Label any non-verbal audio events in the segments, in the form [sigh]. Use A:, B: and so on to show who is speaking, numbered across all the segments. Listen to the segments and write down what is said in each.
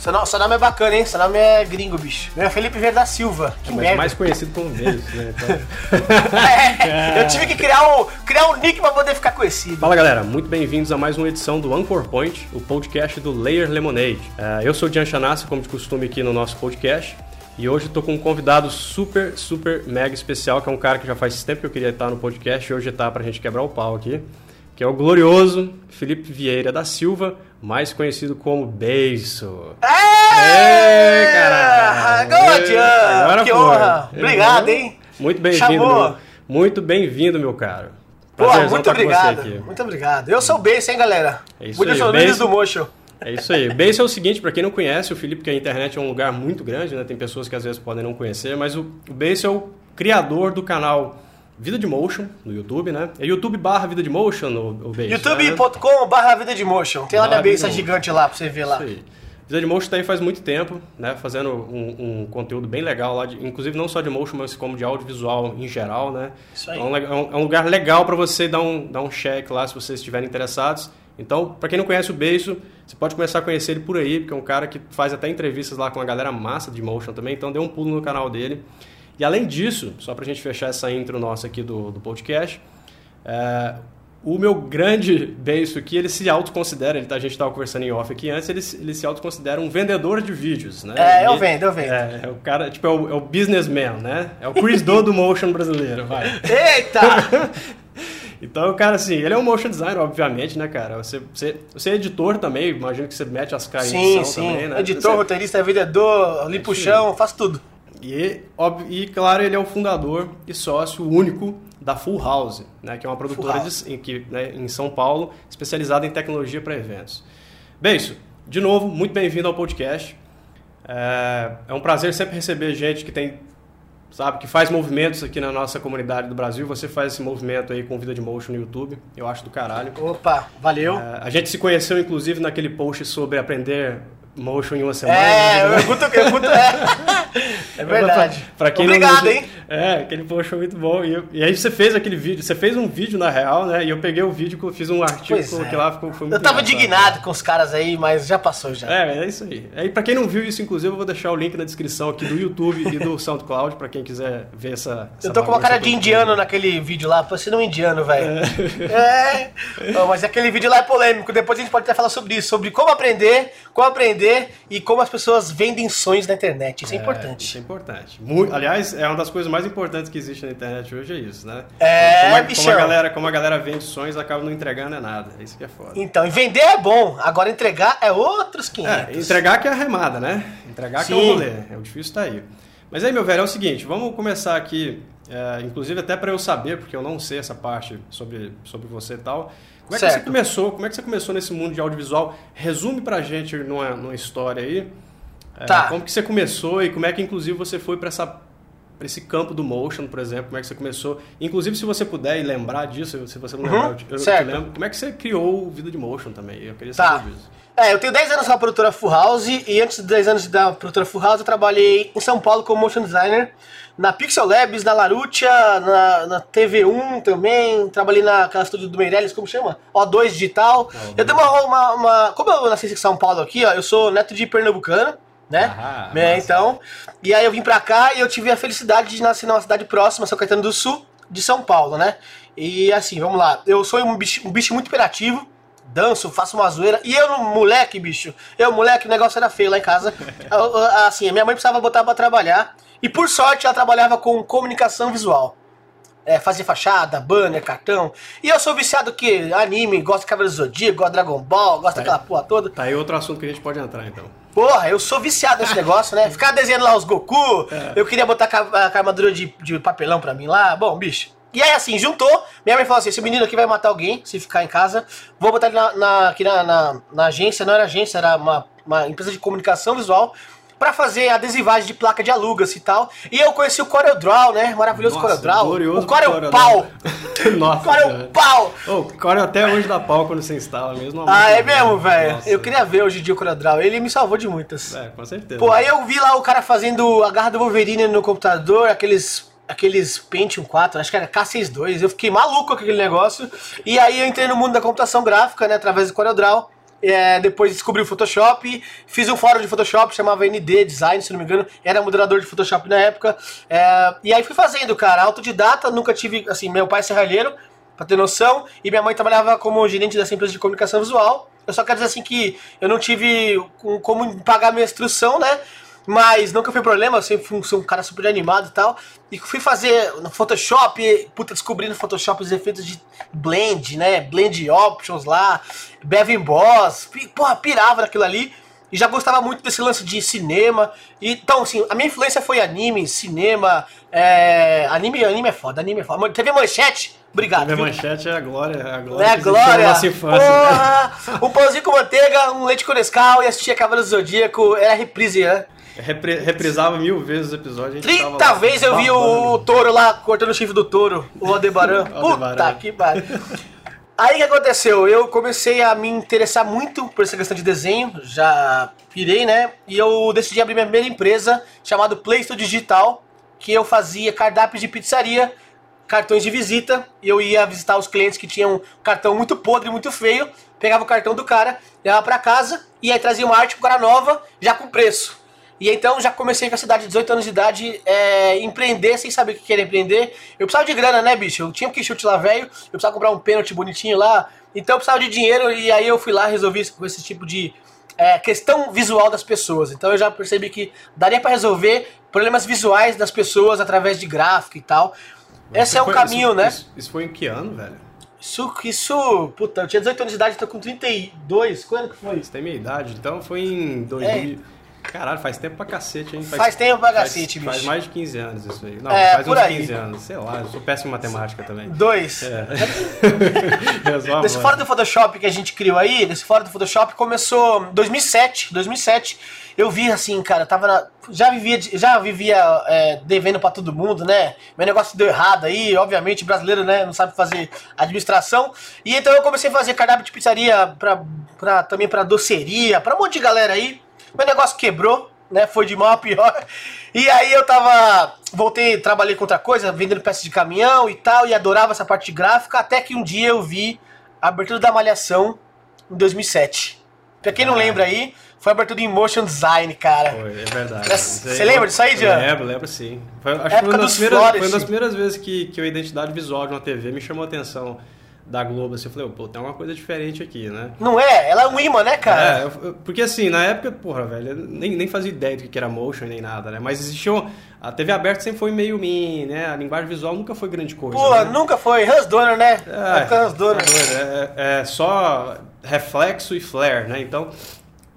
A: Seu nome, seu nome é bacana, hein? Seu nome é gringo, bicho. Meu é Felipe Vieira da Silva. Que
B: Mas
A: merda.
B: mais conhecido como Vezes, né? [laughs] Então...
A: É, eu tive que criar um, criar um nick pra poder ficar conhecido.
B: Fala galera, muito bem-vindos a mais uma edição do Anchor Point, o podcast do Layer Lemonade. É, eu sou o Dian Chanassa, como de costume aqui no nosso podcast, e hoje estou com um convidado super, super mega especial, que é um cara que já faz tempo que eu queria estar no podcast, e hoje está pra gente quebrar o pau aqui, que é o glorioso Felipe Vieira da Silva, mais conhecido como Beiso.
A: É!
B: Caralho! Agora
A: Que
B: foi.
A: honra! Obrigado, hein?
B: Muito bem-vindo, meu, muito bem-vindo, meu caro.
A: Pô, muito obrigado. Muito obrigado. Eu sou o Beijo, hein, galera?
B: É isso
A: Muitos
B: aí, Beijo.
A: do Motion.
B: É isso aí. Base é o seguinte, para quem não conhece o Felipe, que a internet é um lugar muito grande, né? Tem pessoas que às vezes podem não conhecer, mas o, o Base é o criador do canal Vida de Motion no YouTube, né? É YouTube barra Vida de Motion o, Base. né?
A: youtube.com barra Vida de Motion. Tem lá minha
B: de
A: gigante lá pra você ver lá.
B: Isso aí. Vida de Motion tá aí faz muito tempo, né? Fazendo um, um conteúdo bem legal lá, de- inclusive não só de motion, mas como de audiovisual em geral, né?
A: Isso aí.
B: É um, le- é um- é um lugar legal para você dar um, dar um check lá se vocês estiverem interessados. Então, para quem não conhece o Beiso, você pode começar a conhecer ele por aí, porque é um cara que faz até entrevistas lá com a galera massa de motion também, então dê um pulo no canal dele. E além disso, só pra gente fechar essa intro nossa aqui do, do podcast, é, o meu grande beijo aqui, ele se autoconsidera, ele, tá- a gente estava conversando em off aqui antes, ele, se- ele se autoconsidera um vendedor de vídeos, né?
A: É, eu vendo, eu vendo.
B: É, é o cara, tipo, é o, é o businessman, né? É o Chris Do do motion brasileiro, vai. [laughs]
A: Eita! [laughs]
B: Então, cara, assim, ele é um motion designer, obviamente, né, cara? Você, você, você é editor também, imagino que você mete as caras em
A: sim, sim.
B: também, né?
A: Editor,
B: Você-
A: roteirista, vendedor, limpa o
B: isso
A: chão, faço tudo.
B: E, óbvio, e, claro, ele é o fundador e sócio único da Full House, né, que é uma produtora de, em, que, né, em São Paulo especializada em tecnologia para eventos. Bem, isso. De novo, muito bem-vindo ao podcast. É, é um prazer sempre receber gente que tem, sabe, que faz movimentos aqui na nossa comunidade do Brasil. Você faz esse movimento aí com Vida de Motion no YouTube. Eu acho do caralho.
A: Opa, valeu.
B: É, a gente se conheceu, inclusive, naquele post sobre aprender motion em uma semana.
A: É, eu curto, eu [laughs] é. É verdade.
B: Pra quem
A: Obrigado,
B: não...
A: hein?
B: É, aquele post foi muito bom. E, eu- e aí você fez aquele vídeo, você fez um vídeo na real, né? E eu peguei o vídeo, fiz um artigo, coloquei
A: é.
B: lá, ficou, foi muito
A: Eu tava indignado com os caras aí, mas já passou já.
B: É, é isso aí. Aí pra quem não viu isso, inclusive, eu vou deixar o link na descrição aqui do YouTube e do SoundCloud pra quem quiser ver essa. essa
A: Eu tô com uma cara de indiano naquele vídeo lá, parecendo um indiano, velho. É. Não, mas aquele vídeo lá é polêmico. Depois a gente pode até falar sobre isso, sobre como aprender, como aprender e como as pessoas vendem sonhos na internet. Isso é,
B: Isso
A: importante.
B: é importante. Mu- aliás, é uma das coisas mais importantes que existe na internet hoje, é isso, né?
A: É,
B: como a, como a galera, como a galera vende sonhos, acaba não entregando é nada. É isso que é foda.
A: Então, e vender é bom, agora entregar é outros 500.
B: É, entregar que é a remada, né? Entregar que é o
A: Sim.
B: rolê. É o difícil tá aí. Mas aí, meu velho, é o seguinte, vamos começar aqui, é, inclusive até para eu saber, porque eu não sei essa parte sobre, sobre você e tal. Como é que
A: Certo.
B: você começou? Como é que você começou nesse mundo de audiovisual? Resume pra gente numa, numa história aí. é,
A: Tá.
B: Como que você começou e como é que inclusive você foi para essa para esse campo do motion, por exemplo, como é que você começou? Inclusive, se você puder e lembrar disso, se você não
A: Uhum,
B: lembrar, eu eu te
A: certo.
B: lembro. Como é que você criou o Vida de Motion também? Eu queria
A: Tá.
B: saber disso.
A: É, eu tenho 10 anos na produtora Full House e antes de 10 anos da produtora Full House eu trabalhei em São Paulo como motion designer na Pixel Labs, na Larutia, na, na TV1 também, trabalhei naquela estúdio do Meirelles, como chama? O2 Digital. eu dei uma, uma, uma- Como eu nasci em São Paulo aqui, ó, eu sou neto de pernambucano, né?
B: Ah,
A: É, então. E aí eu vim pra cá e eu tive a felicidade de nascer numa cidade próxima, São Caetano do Sul, de São Paulo, né? E assim, vamos lá. Eu sou um bicho, um bicho muito imperativo. Danço, faço uma zoeira. E eu, moleque, bicho. Eu, moleque, o negócio era feio lá em casa. [laughs] Eu, assim, a minha mãe precisava botar pra trabalhar. E por sorte ela trabalhava com comunicação visual. É, fazia fachada, banner, cartão. E eu sou viciado que anime, gosto de Cavaleiros do Zodíaco, gosto de Dragon Ball, gosto daquela porra toda.
B: Tá aí outro assunto que a gente pode entrar, então.
A: Porra, eu sou viciado nesse [laughs] negócio, né? Ficar desenhando lá os Goku, eu queria botar a armadura de, de papelão pra mim lá. Bom, bicho. E aí, assim, juntou. Minha mãe falou assim: esse menino aqui vai matar alguém se ficar em casa. Vou botar ele na, na- aqui na, na, na agência, não era agência, era uma, uma empresa de comunicação visual. Pra fazer adesivagem de placa de alugas e tal. E eu conheci o CorelDRAW, né? Maravilhoso
B: Nossa,
A: CorelDRAW.
B: glorioso
A: O Corel
B: Corel,
A: Pau.
B: né? [laughs] Nossa.
A: Corel
B: velho.
A: Pau.
B: O Corel até hoje dá pau quando você instala mesmo.
A: Ah, é mesmo, velho? Eu queria ver hoje em dia o CorelDRAW. Ele me salvou de muitas.
B: É, com certeza.
A: Pô, aí eu vi lá o cara fazendo a garra do Wolverine no computador, aqueles aqueles Pentium 4, acho que era K62, eu fiquei maluco com aquele negócio. E aí eu entrei no mundo da computação gráfica, né, através do CorelDRAW. É, depois descobri o Photoshop, fiz um fórum de Photoshop, chamava ND Design, se não me engano, era moderador de Photoshop na época. É, e aí fui fazendo, cara, autodidata, nunca tive, assim, meu pai é serralheiro, pra ter noção, e minha mãe trabalhava como gerente dessa empresa de comunicação visual. Eu só quero dizer assim que eu não tive como pagar minha instrução, né? Mas nunca foi problema, eu sempre fui um cara super animado e tal. E fui fazer no Photoshop, puta, descobri no Photoshop os efeitos de blend, né? Blend options lá, Bevin Boss, porra, pirava naquilo ali. E já gostava muito desse lance de cinema. E, então, assim, a minha influência foi anime, cinema. É... Anime, anime é foda, anime é foda. TV Manchete, obrigado.
B: TV Manchete é a glória. É a
A: glória, é a glória. Porra, né? um pãozinho com manteiga, um leite com Nescau e assistia Cavaleiro do Zodíaco. Era reprise, né?
B: Repre, reprisava mil vezes os episódios.
A: 30 vezes eu vi o, o touro lá cortando o chifre do touro, o Aldebaran. [laughs] Puta que pariu. Aí o que aconteceu? Eu comecei a me interessar muito por essa questão de desenho, já pirei, né? E eu decidi abrir minha primeira empresa, chamada Playsto Digital, que eu fazia cardápios de pizzaria, cartões de visita, e eu ia visitar os clientes que tinham um cartão muito podre, muito feio, pegava o cartão do cara, levava para casa, e aí trazia uma arte pro cara nova, já com preço. E então já comecei com a cidade de 18 anos de idade é, empreender sem saber o que queria empreender. Eu precisava de grana, né, bicho? Eu tinha um que chute lá velho, eu precisava comprar um pênalti bonitinho lá. Então eu precisava de dinheiro e aí eu fui lá resolvi com esse tipo de é, questão visual das pessoas. Então eu já percebi que daria para resolver problemas visuais das pessoas através de gráfico e tal. Esse é um foi, caminho,
B: isso,
A: né?
B: Isso, isso, foi em que ano, velho?
A: Isso, isso, puta, eu tinha 18 anos de idade, tô com 32. Quando que foi?
B: Você tem minha idade, então foi em 2000. É. Caralho, faz tempo pra cacete, hein?
A: Faz, faz tempo pra cacete,
B: faz, faz, mais de 15 anos isso aí. Não,
A: é,
B: faz uns
A: aí.
B: 15 anos. Sei lá, eu sou péssimo em matemática também.
A: Dois. É. [laughs] [laughs] Desse fora do Photoshop que a gente criou aí, desse fora do Photoshop começou 2007, 2007. Eu vi assim, cara, tava na, já vivia, já vivia é, devendo para todo mundo, né? Meu negócio deu errado aí, obviamente, brasileiro, né, não sabe fazer administração. E então eu comecei a fazer cardápio de pizzaria pra, pra também para doceria, para um monte de galera aí. Meu negócio quebrou, né? Foi de mal a pior. E aí eu tava. Voltei, trabalhei com outra coisa, vendendo peças de caminhão e tal, e adorava essa parte gráfica, até que um dia eu vi a abertura da Malhação em 2007. Pra quem não ah. lembra aí, foi a abertura em motion design, cara.
B: Foi, é verdade.
A: Você lembra disso aí, Jean?
B: Lembro, lembro sim. Foi, acho que foi uma, das primeiras, foi uma das primeiras vezes que, que a identidade visual de uma TV me chamou a atenção da Globo, assim, eu falei, pô, tem uma coisa diferente aqui, né?
A: Não é? Ela é um imã, né, cara?
B: É, porque assim, na época, porra, velho, nem, nem fazia ideia do que era motion nem nada, né? Mas existiu. A TV aberta sempre foi meio mim, né? A linguagem visual nunca foi grande coisa.
A: Pô,
B: né?
A: nunca foi. Hans Donner, né? É, Hans Donner.
B: É, é, só reflexo e flare, né? Então,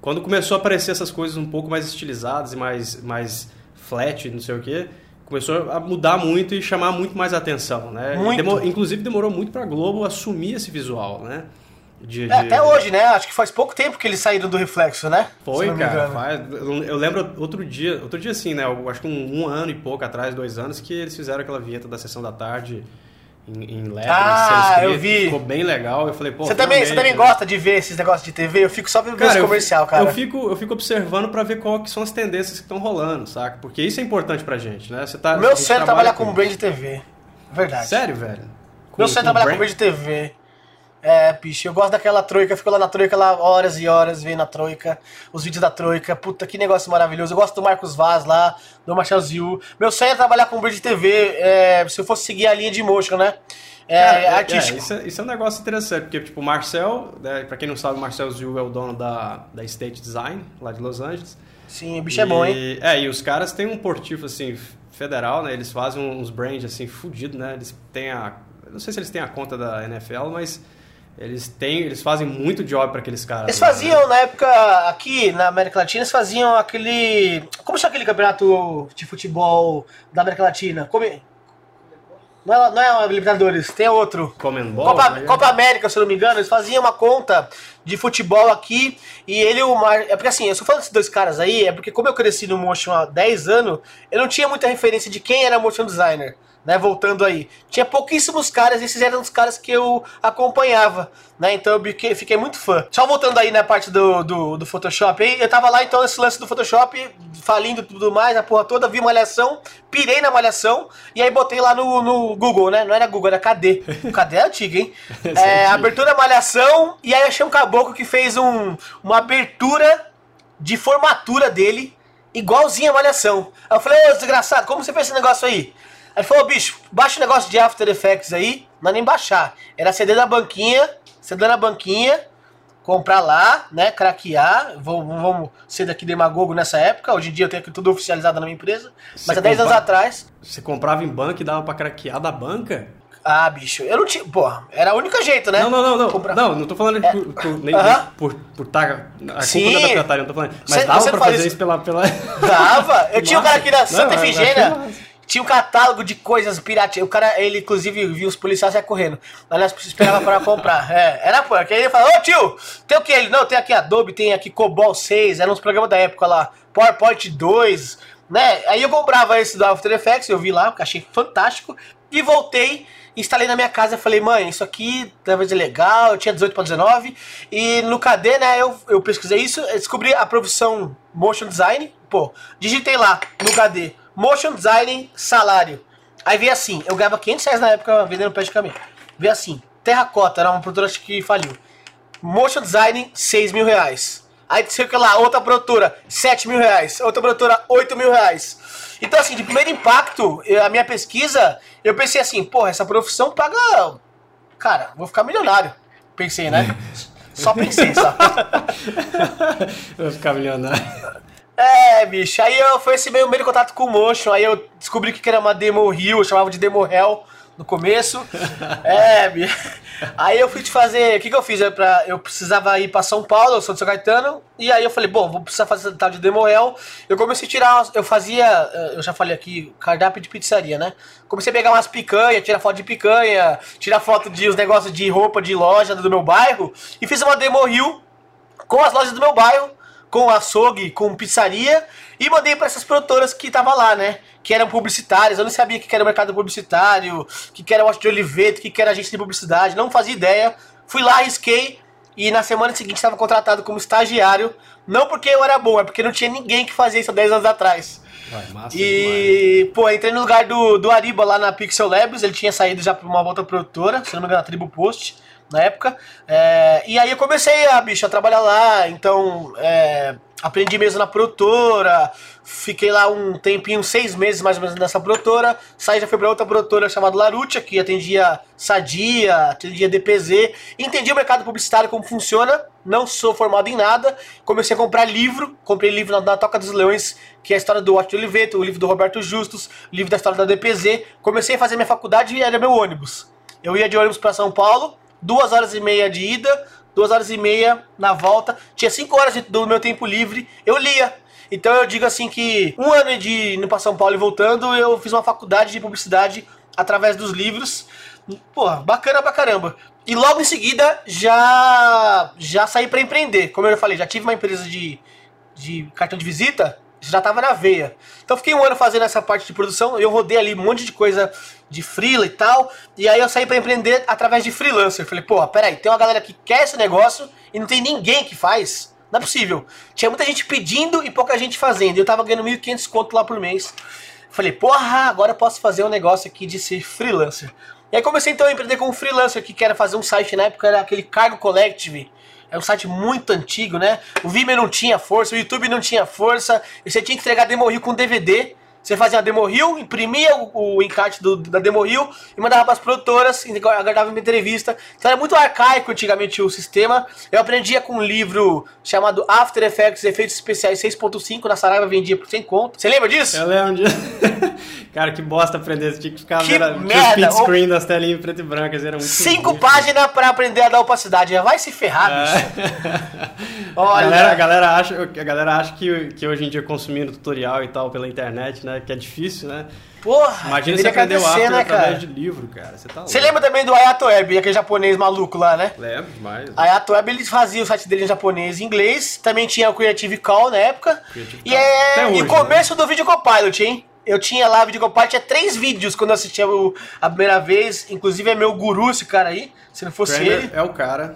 B: quando começou a aparecer essas coisas um pouco mais estilizadas e mais, mais flat, não sei o quê começou a mudar muito e chamar muito mais atenção, né? Demor, inclusive demorou muito para a Globo assumir esse visual, né?
A: De, é, Até hoje, né? Acho que faz pouco tempo que eles saíram do reflexo, né?
B: Foi, cara. Faz, eu lembro outro dia, outro dia assim, né? Eu acho que um, um, ano e pouco atrás, dois anos, que eles fizeram aquela vinheta da sessão da tarde em, em letras,
A: ah, eu vi.
B: Ficou bem legal. Eu falei, pô,
A: você também, você também né? gosta de ver esses negócios de TV? Eu fico só vendo cara, comercial, cara.
B: Eu fico, eu fico observando para ver qual que são as tendências que estão rolando, saca? Porque isso é importante pra gente, né? Você tá,
A: Meu sonho é trabalhar com brand de TV. Verdade.
B: Sério, velho?
A: Com, Meu sonho é trabalhar brand? com brand de TV. É, bicho, eu gosto daquela troika, fico lá na troika lá horas e horas vendo a troika, os vídeos da troika, puta que negócio maravilhoso. Eu gosto do Marcos Vaz lá, do Marcel Ziu. Meu sonho é trabalhar com bridge TV, é, se eu fosse seguir a linha de motion, né? É, Cara, é, artístico.
B: É, isso, é, isso, é, um negócio interessante, porque, tipo, o Marcel, né, pra quem não sabe, o Marcel Ziu é o dono da, da State Design, lá de Los Angeles.
A: Sim, o bicho é e, é bom, hein?
B: É, e os caras têm um portivo, assim, federal, né? Eles fazem uns brands, assim, fudidos, né? Eles têm a... Não sei se eles têm a conta da NFL, mas eles têm, eles fazem muito job para aqueles caras.
A: Eles faziam né? na época aqui na América Latina, eles faziam aquele, como chama aquele campeonato de futebol da América Latina? Como não é, não é Libertadores, tem outro.
B: Comembol,
A: Copa, né? Copa América, se eu não me engano, eles faziam uma conta de futebol aqui e ele o Mar... É porque assim, eu só falo desses dois caras aí, é porque como eu cresci no motion há 10 anos, eu não tinha muita referência de quem era motion designer né? Voltando aí. Tinha pouquíssimos caras, esses eram os caras que eu acompanhava, né? Então eu fiquei, muito fã. Só voltando aí na parte do, do, do, Photoshop, aí, eu tava lá então nesse lance do Photoshop, falindo tudo mais, a porra toda, vi malhação, pirei na malhação, e aí botei lá no, no Google, né? Não era Google, era KD. O KD é antigo, hein? [laughs] É, abertura malhação, e aí achei um caboclo que fez um, uma abertura de formatura dele, igualzinha a Malhação. Aí eu falei, ô desgraçado, como você fez esse negócio aí? Aí ele falou, bicho, baixa o negócio de After Effects aí, não é nem baixar. Era CD da banquinha, CD na banquinha, comprar lá, né, craquear, vamos, vamos ser daqui demagogo nessa época, hoje em dia eu tenho aqui tudo oficializado na minha empresa,
B: Você
A: mas há 10 anos atrás,
B: Você comprava em banca e dava pra craquear da banca?
A: ah, bicho, eu não tinha, porra, era o único jeito, né?
B: Não, não, não, não.
A: Comprar.
B: Não, não tô falando por, por, nem,
A: Aham.
B: por, por tá, a culpa
A: Sim.
B: não é da pirataria, não tô falando. Mas
A: Você-
B: dava pra
A: faz
B: fazer
A: isso.
B: isso pela. pela...
A: Dava. Eu [laughs] tinha um cara aqui na
B: Massa.
A: Santa Efigênia. Tinha um catálogo de coisas piratas. O cara, ele inclusive viu os policiais correndo. Aliás, esperava para comprar. [laughs] É, era pô. Aí ele falou: Ô tio, tem o que? Ele, não, tem aqui Adobe, tem aqui Cobol 6. Eram uns programas da época lá. PowerPoint 2. Né? Aí eu comprava esse do After Effects. Eu vi lá, achei fantástico. E voltei. Instalei na minha casa e falei, mãe, isso aqui deve ser legal. Eu tinha 18 para 19. E no KD, né, eu, eu pesquisei isso. Descobri a profissão Motion Design. Pô, digitei lá no KD. Motion Design, salário. Aí veio assim, eu ganhava 500 reais na época vendendo pé de caminho. Veio assim, Terracota, era uma produtora que faliu. Motion Design, 6 mil reais. Aí sei que lá, outra produtora, 7 mil reais. Outra produtora, 8 mil reais. Então, assim, de primeiro impacto, a minha pesquisa, eu pensei assim, porra, essa profissão paga. Cara, vou ficar milionário. Pensei, né? Só pensei, só.
B: Ia [laughs] ficar milionário.
A: É, bicho, aí eu, foi esse meu primeiro contato com o Motion, aí eu descobri que era uma Demo Hill, eu chamava de Demo Hell no começo. [laughs] é, bicho. Aí eu fui te fazer, o que que eu fiz? Eu, pra, eu precisava ir pra São Paulo, eu sou de São Caetano, e aí eu falei, bom, vou precisar fazer tal de Demo Hell. Eu comecei a tirar, eu fazia, eu já falei aqui, cardápio de pizzaria, né? Comecei a pegar umas picanha, tirar foto de picanha, tirar foto de os negócios de roupa de loja do meu bairro, e fiz uma Demo Hill com as lojas do meu bairro, com açougue, com pizzaria, e mandei para essas produtoras que estavam lá, né? Que eram publicitárias, eu não sabia que era o mercado publicitário, que era o de Oliveto, que era agência de publicidade, não fazia ideia. Fui lá, arrisquei, e na semana seguinte estava contratado como estagiário, não porque eu era bom, é porque não tinha ninguém que fazia isso há 10 anos atrás.
B: Vai, massa.
A: E, pô, entrei no lugar do, do Ariba lá na Pixel Labs, ele tinha saído já pra uma outra produtora, se não me engano, a Tribo Post, na época. É, e aí eu comecei a, bicho, a trabalhar lá, então é, aprendi mesmo na produtora, fiquei lá um tempinho, seis meses mais ou menos nessa produtora, saí já fui pra outra produtora chamada Larutia, que atendia Sadia, atendia DPZ, entendi o mercado publicitário, como funciona, não sou formado em nada, comecei a comprar livro, comprei livro na, na Toca dos Leões, que é a história do Otto Oliveto, o livro do Roberto Justus, livro da história da DPZ, comecei a fazer minha faculdade e era meu ônibus. Eu ia de ônibus para São Paulo, duas horas e meia de ida, duas horas e meia na volta, tinha cinco horas do meu tempo livre, eu lia. Então eu digo assim que um ano de indo para São Paulo e voltando, eu fiz uma faculdade de publicidade através dos livros. Pô, bacana pra caramba. E logo em seguida já já saí para empreender. Como eu já falei, já tive uma empresa de, de cartão de visita, já tava na veia. Então fiquei um ano fazendo essa parte de produção, eu rodei ali um monte de coisa de freela e tal, e aí eu saí para empreender através de freelancer. Falei, porra, peraí, tem uma galera que quer esse negócio e não tem ninguém que faz. Não é possível. Tinha muita gente pedindo e pouca gente fazendo. Eu tava ganhando 1.500 conto lá por mês. Falei, porra, agora eu posso fazer um negócio aqui de ser freelancer. E aí comecei então a empreender como freelancer, que era fazer um site na época, era aquele Cargo Collective. É um site muito antigo, né? O Vimeo não tinha força, o YouTube não tinha força. E você tinha que entregar demo reel com DVD. Você fazia a demo reel, imprimia o, o encarte do- da demo reel e mandava para as produtoras, aguardava uma entrevista. Então era muito arcaico antigamente o sistema. Eu aprendia com um livro chamado After Effects Efeitos Especiais 6.5 na Saraiva vendia por 100 conto. Você lembra disso?
B: Eu lembro de... [laughs] Cara, que bosta aprender. Você tinha que ficar
A: Que
B: vendo
A: merda,
B: split screen das telinhas preto e brancas. Era muito
A: Cinco páginas para aprender a dar opacidade. Vai se ferrar. [laughs]
B: A
A: Olha.
B: galera, a galera acha, a galera acha que, que hoje em dia consumindo tutorial e tal pela internet, né? Que é difícil, né?
A: Porra,
B: Imagina você aprender o After
A: né,
B: através
A: cara?
B: de livro, cara. Você tá louco.
A: Você lembra também do Ayato Web, aquele japonês maluco lá, né?
B: Lembro demais.
A: A Ayato Web, eles faziam o site dele em japonês e inglês. Também tinha o Creative Call na época.
B: Creative
A: E,
B: Call.
A: é, e
B: hoje,
A: o começo do Video Copilot, hein? Eu tinha lá o Video Copilot, tinha três vídeos quando eu assistia a primeira vez. Inclusive é meu guru esse cara aí. Se não fosse
B: Kramer
A: ele.
B: é o cara.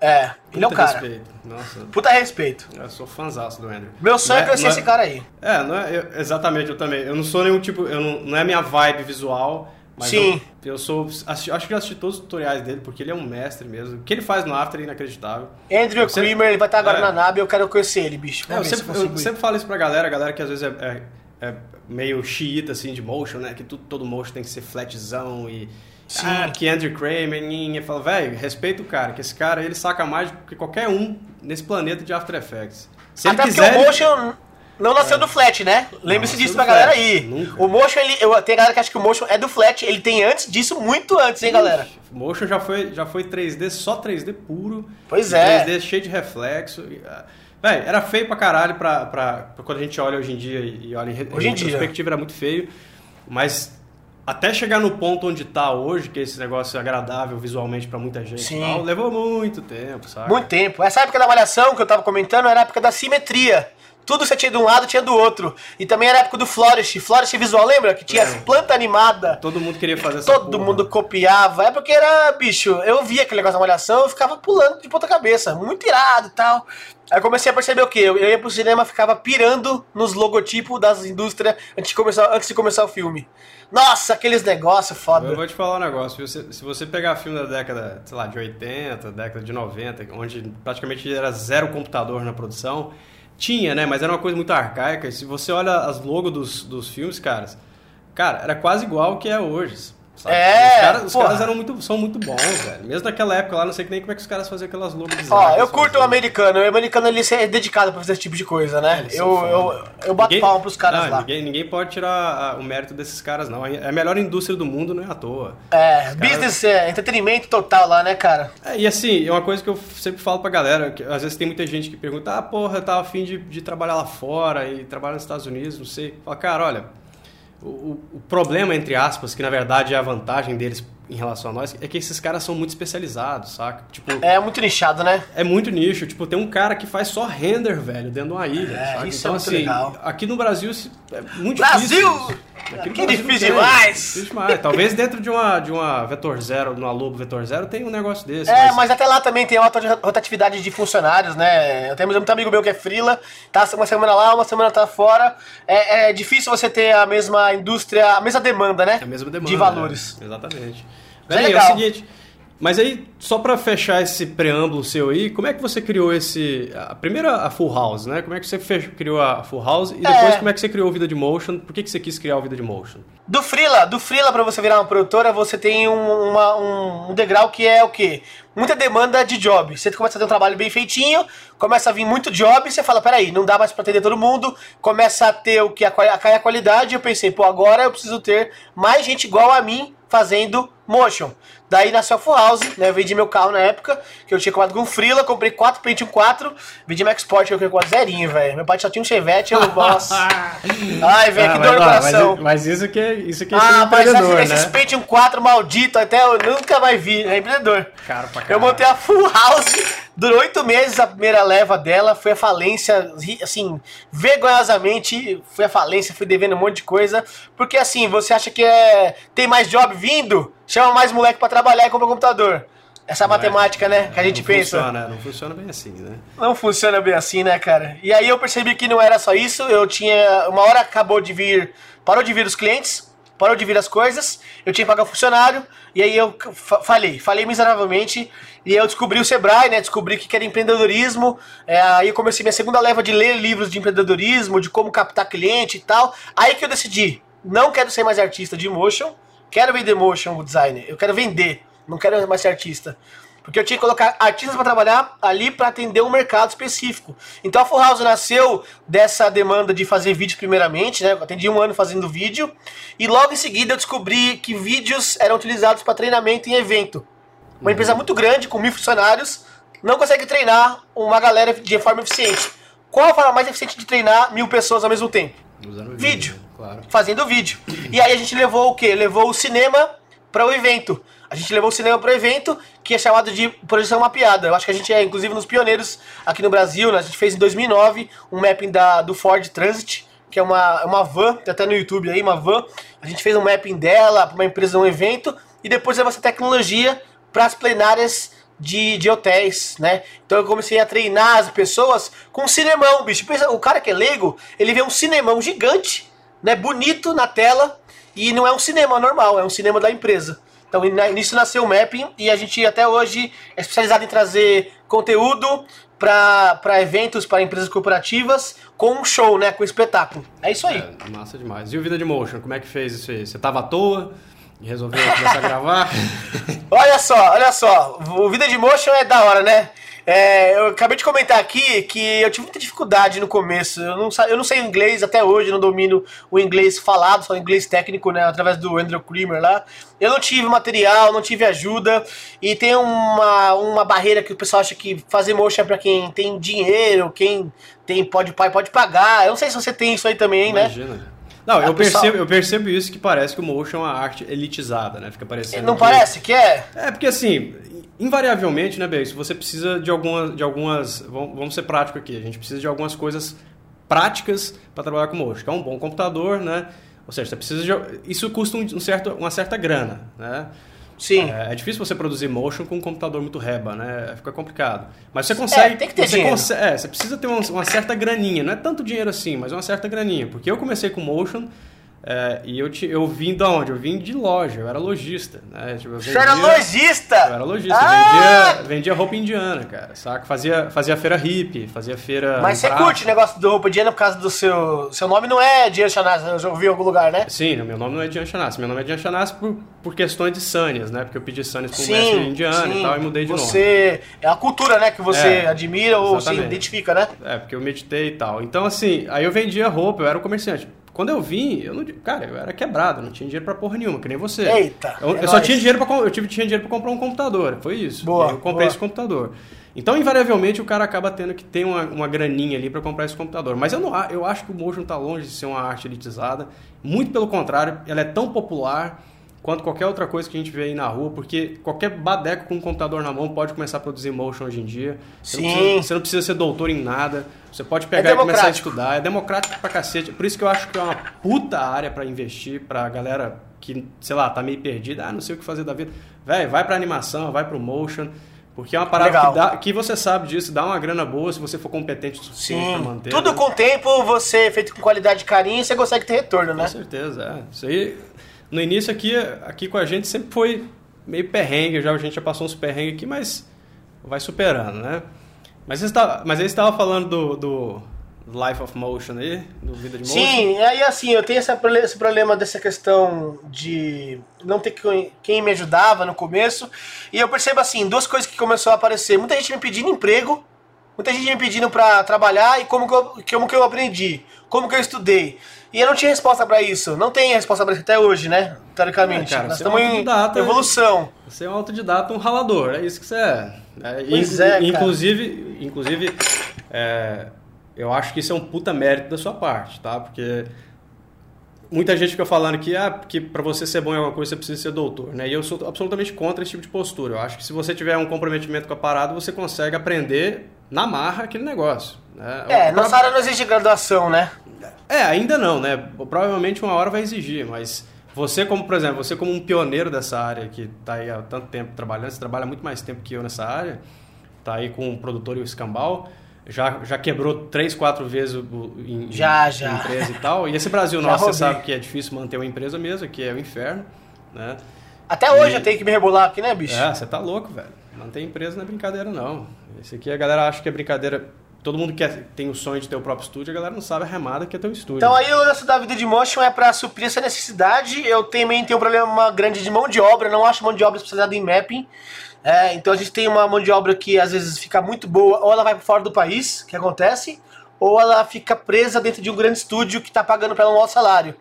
A: É, ele é o
B: Puta
A: cara.
B: respeito. Nossa,
A: Puta respeito.
B: eu sou fãzaço do Andrew.
A: Meu sonho é
B: Não
A: conhecer
B: não
A: esse cara aí.
B: É, não é, eu- exatamente, eu também. Eu não sou nenhum tipo, eu não, não é minha vibe visual, Mas
A: Sim.
B: Eu, eu sou. assisti- acho que eu assisti todos os tutoriais dele, porque ele é um mestre mesmo. O que ele faz no After é inacreditável.
A: Andrew
B: Eu sempre-
A: Creamer, ele vai estar agora
B: É.
A: na NAB, eu quero conhecer ele, bicho.
B: É, eu,
A: se
B: sempre,
A: consigo
B: eu sempre falo isso pra galera, a galera que às vezes é, é- é meio xiita assim de motion, né? Que tudo, todo motion tem que ser flatzão e.
A: Sim.
B: Ah, que Andrew Kramer, ninguém fala, velho, respeita o cara, que esse cara ele saca mais do que qualquer um nesse planeta de After Effects. Se
A: Até
B: ele
A: porque
B: quiser.
A: o
B: ele-
A: motion não nasceu do flat, né? Lembre-se disso pra galera
B: flat,
A: aí.
B: nunca.
A: O motion, ele, eu, tem galera que acha que o motion é do flat, ele tem antes disso, muito antes, hein, galera?
B: Motion já foi, já foi 3D, só 3D puro.
A: Pois é.
B: 3D cheio de reflexo. ah, Véi, era feio pra caralho pra, pra, pra quando a gente olha hoje em dia e olha em,
A: Hoje em
B: em
A: dia.
B: retrospectiva era muito feio. Mas até chegar no ponto onde tá hoje, que é esse negócio agradável visualmente pra muita gente,
A: Sim.
B: tal, levou muito tempo, sabe?
A: Muito tempo. Essa época da malhação que eu tava comentando era a época da simetria. Tudo você tinha de um lado, tinha do outro. E também era a época do Flourish. Flourish visual, lembra? Que tinha as planta animada.
B: Todo mundo queria fazer essa
A: Todo
B: porra.
A: mundo copiava. É porque era, bicho, eu via aquele negócio da malhação, eu ficava pulando de ponta cabeça. Muito irado e tal. Aí eu comecei a perceber o quê? Eu, eu ia pro cinema ficava pirando nos logotipos das indústrias antes de começar, antes de começar o filme. Nossa, aqueles negócios foda.
B: Eu vou te falar um negócio, se você, se você pegar filme da década, sei lá, de 80, década de 90, onde praticamente era zero computador na produção, tinha, né? Mas era uma coisa muito arcaica. Se você olha as logos dos, dos filmes, caras, cara, era quase igual o que é hoje. Sabe?
A: É,
B: os caras, os caras eram muito, são muito bons, velho. Mesmo naquela época lá, não sei nem como é que os caras faziam aquelas logos
A: Ó, eu
B: assim.
A: curto o americano. O americano ele é dedicado pra fazer esse tipo de coisa, né?
B: Eles
A: Eu, eu, eu bato
B: Ninguém-
A: palma pros caras
B: não,
A: lá.
B: Ninguém, ninguém pode tirar o mérito desses caras, não. É a melhor indústria do mundo, não é à toa.
A: É, business, é, entretenimento total lá, né, cara?
B: É, e assim, é uma coisa que eu sempre falo pra galera, que às vezes tem muita gente que pergunta, ah, porra, eu tava afim de, de trabalhar lá fora e trabalhar nos Estados Unidos, não sei. Fala, cara, olha, o, o- problema, entre aspas, que na verdade é a vantagem deles em relação a nós, é que esses caras são muito especializados, saca? Tipo, é,
A: É muito nichado, né?
B: muito nicho. Tipo, tem um cara que faz só render, velho, dentro de uma ilha,
A: É,
B: saca?
A: isso
B: então,
A: é muito
B: assim,
A: legal.
B: aqui no Brasil é muito
A: Brasil!
B: difícil. Aqui
A: Que
B: Brasil não
A: difícil
B: tem.
A: demais!
B: Difícil demais. Talvez dentro de uma, de uma Vetor Zero, numa Lobo Vetor Zero, tenha um negócio desse.
A: É, mas até lá também tem alta rotatividade de funcionários, né? Eu tenho muito amigo meu que é frila, tá uma semana lá, uma semana tá fora. É, é difícil você ter a mesma indústria, a mesma demanda, né?
B: É a mesma demanda.
A: De valores.
B: né? Exatamente.
A: Mas é
B: Velho, é, o
A: legal.
B: seguinte. Mas aí, só pra fechar esse preâmbulo seu aí, como é que você criou esse. A primeira, a Full House, né? Como é que você fech- criou a Full House? E depois,
A: É.
B: como é que você criou o Vida de Motion? Por que, que você quis criar o Vida de Motion?
A: Do Freela, do Freela pra você virar uma produtora, você tem um, uma- um- um degrau que é o quê? Muita demanda de job. Você começa a ter um trabalho bem feitinho, começa a vir muito job, você fala, peraí, não dá mais pra atender todo mundo, começa a ter o que? A, a cair a qualidade, eu pensei, pô, agora eu preciso ter mais gente igual a mim fazendo motion. Daí nasceu a Full House, né? Eu vendi meu carro na época, que eu tinha comprado com Freela, comprei 4 Pentium 4, vendi meu Export, eu comprei com zerinho, velho. Meu pai só tinha um Chevette, eu, nossa. [laughs] Ai, velho, que dor no coração.
B: Mas, isso que é, isso que é
A: Ah, mas
B: empreendedor,
A: esses, esses
B: né?
A: Pentium 4 maldito, até eu nunca mais vi. É empreendedor.
B: Caro pra
A: Eu
B: caralho.
A: montei a Full House, durou oito meses a primeira leva dela, foi a falência, assim, vergonhosamente, foi a falência, fui devendo um monte de coisa, porque assim, você acha que é, tem mais job vindo, chama mais moleque pra trabalhar e compra um computador. Essa
B: Não é-
A: matemática, né, que a gente
B: não
A: pensa.
B: Funciona, não funciona bem assim, né?
A: Não funciona bem assim, né, cara? E aí eu percebi que não era só isso. Eu tinha. Uma hora acabou de vir. Parou de vir os clientes, parou de vir as coisas. Eu tinha que pagar o funcionário. E aí eu fa- falei, falei miseravelmente. E eu descobri o Sebrae, né? Descobri o que era empreendedorismo. É, aí eu comecei minha segunda leva de ler livros de empreendedorismo, de como captar cliente e tal. Aí que eu decidi, não quero ser mais artista de motion, quero vender motion designer. Eu quero vender, não quero mais ser artista. Porque eu tinha que colocar artistas para trabalhar ali para atender um mercado específico. Então a Full House nasceu dessa demanda de fazer vídeos primeiramente, né? Eu atendi um ano fazendo vídeo. E logo em seguida eu descobri que vídeos eram utilizados para treinamento em evento. Uma empresa muito grande, com mil funcionários, não consegue treinar uma galera de forma eficiente. Qual a forma mais eficiente de treinar mil pessoas ao mesmo tempo?
B: Usando
A: Vídeo.
B: né? Claro.
A: fazendo vídeo. E aí a gente levou o quê? Levou o cinema para o evento. A gente levou o cinema para o evento, que é chamado de projeção mapeada. Eu acho que a gente é, inclusive, nos pioneiros aqui no Brasil. Né? A gente fez em 2009 um mapping da, do Ford Transit, que é uma, uma van, tem até no YouTube aí, uma van. A gente fez um mapping dela para uma empresa, um evento, e depois levou essa tecnologia para as plenárias de, de hotéis, né? Então eu comecei a treinar as pessoas com um cinemão, bicho. Pensa, O cara que é leigo, ele vê um cinemão gigante, né? Bonito na tela. E não é um cinema normal, é um cinema da empresa. Então nisso nasceu o Mapping e a gente até hoje é especializado em trazer conteúdo para eventos, para empresas corporativas, com um show, né? Com um espetáculo. É isso aí.
B: É, massa demais. E o Vida de Motion, como é que fez isso aí? Você tava à toa? E resolveu começar a gravar? [laughs]
A: olha só, olha só. O Vida de Motion é da hora, né? É, eu acabei de comentar aqui que eu tive muita dificuldade no começo. Eu não, eu não sei inglês até hoje, não domino o inglês falado, só o inglês técnico, né? Através do Andrew Creamer lá. Eu não tive material, não tive ajuda. E tem uma, uma barreira que o pessoal acha que fazer motion é pra quem tem dinheiro, quem tem pode pai pode pagar. Eu não sei se você tem isso aí também,
B: Imagina. né? Imagina. Não, eu percebo, eu percebo isso que parece que o motion é uma arte elitizada, né? Fica parecendo.
A: Não
B: que...
A: parece que é?
B: É, porque assim, invariavelmente, né, Beijo, você precisa de algumas, de algumas. Vamos ser prático aqui, a gente precisa de algumas coisas práticas para trabalhar com motion. Que é um bom computador, né? Ou seja, você precisa de, isso custa um certo, uma certa grana, né?
A: Sim.
B: É, é, difícil você produzir motion com um computador muito reba, né? Fica complicado. Mas você consegue.
A: É, tem que ter
B: você
A: dinheiro.
B: Consegue, é, você precisa ter uma, uma certa graninha. Não é tanto dinheiro assim, mas uma certa graninha. Porque eu comecei com motion é, e eu, te, eu vim de onde? Eu vim de loja, eu era lojista. Né?
A: Tipo, vendia, Você era lojista?
B: Eu era lojista, ah! vendia, vendia roupa indiana, cara, saca? Fazia, fazia feira hippie, fazia feira.
A: Mas você curte o negócio do roupa indiana por causa do seu. Seu nome não é Dian Chanassi, eu já ouvi em algum lugar, né?
B: Sim, meu nome não é Dian Chanassi, meu nome é Dian Chanassi por, por questões de sânias, né? Porque eu pedi sânias para um mestre indiano sim. e tal e mudei de
A: você,
B: nome.
A: Você. É a cultura, né, que você é, admira ou se identifica, né?
B: É, porque eu meditei e tal. Então, assim, aí eu vendia roupa, eu era um comerciante. Quando eu vim, eu não, cara, eu era quebrado, não tinha dinheiro para porra nenhuma, que nem você.
A: Eita!
B: Eu, é eu só tinha dinheiro para eu tive tinha dinheiro para comprar um computador, foi isso.
A: Boa.
B: eu comprei
A: boa.
B: esse computador. Então, invariavelmente, o cara acaba tendo que ter uma, uma graninha ali para comprar esse computador. Mas eu não eu acho que o Motion está longe de ser uma arte elitizada. Muito pelo contrário, ela é tão popular quanto qualquer outra coisa que a gente vê aí na rua, porque qualquer badeco com um computador na mão pode começar a produzir motion hoje em dia. Você
A: Sim.
B: Não precisa, você não precisa ser doutor em nada. Você pode pegar é e começar a estudar. É democrático pra cacete. Por isso que eu acho que é uma puta área para investir pra galera que, sei lá, tá meio perdida. Ah, não sei o que fazer da vida. Velho, vai pra animação, vai pro motion. Porque é uma parada que, dá, que, você sabe disso, dá uma grana boa se você for competente o suficiente
A: Sim.
B: pra manter.
A: Tudo
B: né?
A: com o tempo, você feito com qualidade e carinho, você consegue ter retorno, né?
B: Com certeza, é. Isso aí no início aqui, aqui com a gente sempre foi meio perrengue, já a gente já passou uns perrengues aqui, mas vai superando, né? Mas, você tá, mas você estava falando do, do Life of Motion aí, do Vida de Motion?
A: Sim, aí assim, eu tenho essa, esse problema dessa questão de não ter quem me ajudava no começo, e eu percebo assim, duas coisas que começou a aparecer, muita gente me pedindo emprego, muita gente me pedindo para trabalhar, e como que, eu, como que eu aprendi, como que eu estudei. E eu não tinha resposta para isso. Não tem resposta para isso até hoje, né? Teoricamente.
B: É, cara,
A: Nós estamos é um em evolução.
B: Você é um autodidata, um ralador. É isso que você é.
A: é pois é,
B: inclusive, inclusive é, eu acho que isso é um puta mérito da sua parte, tá? Porque muita gente fica falando que, ah, que para você ser bom em alguma coisa você precisa ser doutor, né? E eu sou absolutamente contra esse tipo de postura. Eu acho que se você tiver um comprometimento com a parada, você consegue aprender na marra aquele negócio. Né?
A: É, nossa área não existe graduação, né?
B: É, ainda não, né? Provavelmente uma hora vai exigir, mas você como, por exemplo, você como um pioneiro dessa área que está aí há tanto tempo trabalhando, você trabalha muito mais tempo que eu nessa área, está aí com o produtor e o escambau, já, já quebrou três, quatro vezes o, em,
A: já,
B: em,
A: já.
B: empresa e tal. E esse Brasil [laughs] nosso, você sabe que é difícil manter uma empresa mesmo, que é o inferno, né?
A: Até hoje e... eu tenho que me rebolar aqui, né, bicho?
B: É, você tá louco, velho. Manter empresa não é brincadeira, não. Esse aqui a galera acha que é brincadeira todo mundo quer, tem o sonho de ter o próprio estúdio, a galera não sabe a remada que é ter um estúdio.
A: Então aí o lance da vida de motion é para suprir essa necessidade. Eu também tenho um problema grande de mão de obra, não acho mão de obra especializada em mapping. É, então a gente tem uma mão de obra que às vezes fica muito boa, ou ela vai para fora do país, que acontece, ou ela fica presa dentro de um grande estúdio que está pagando para ela um alto salário.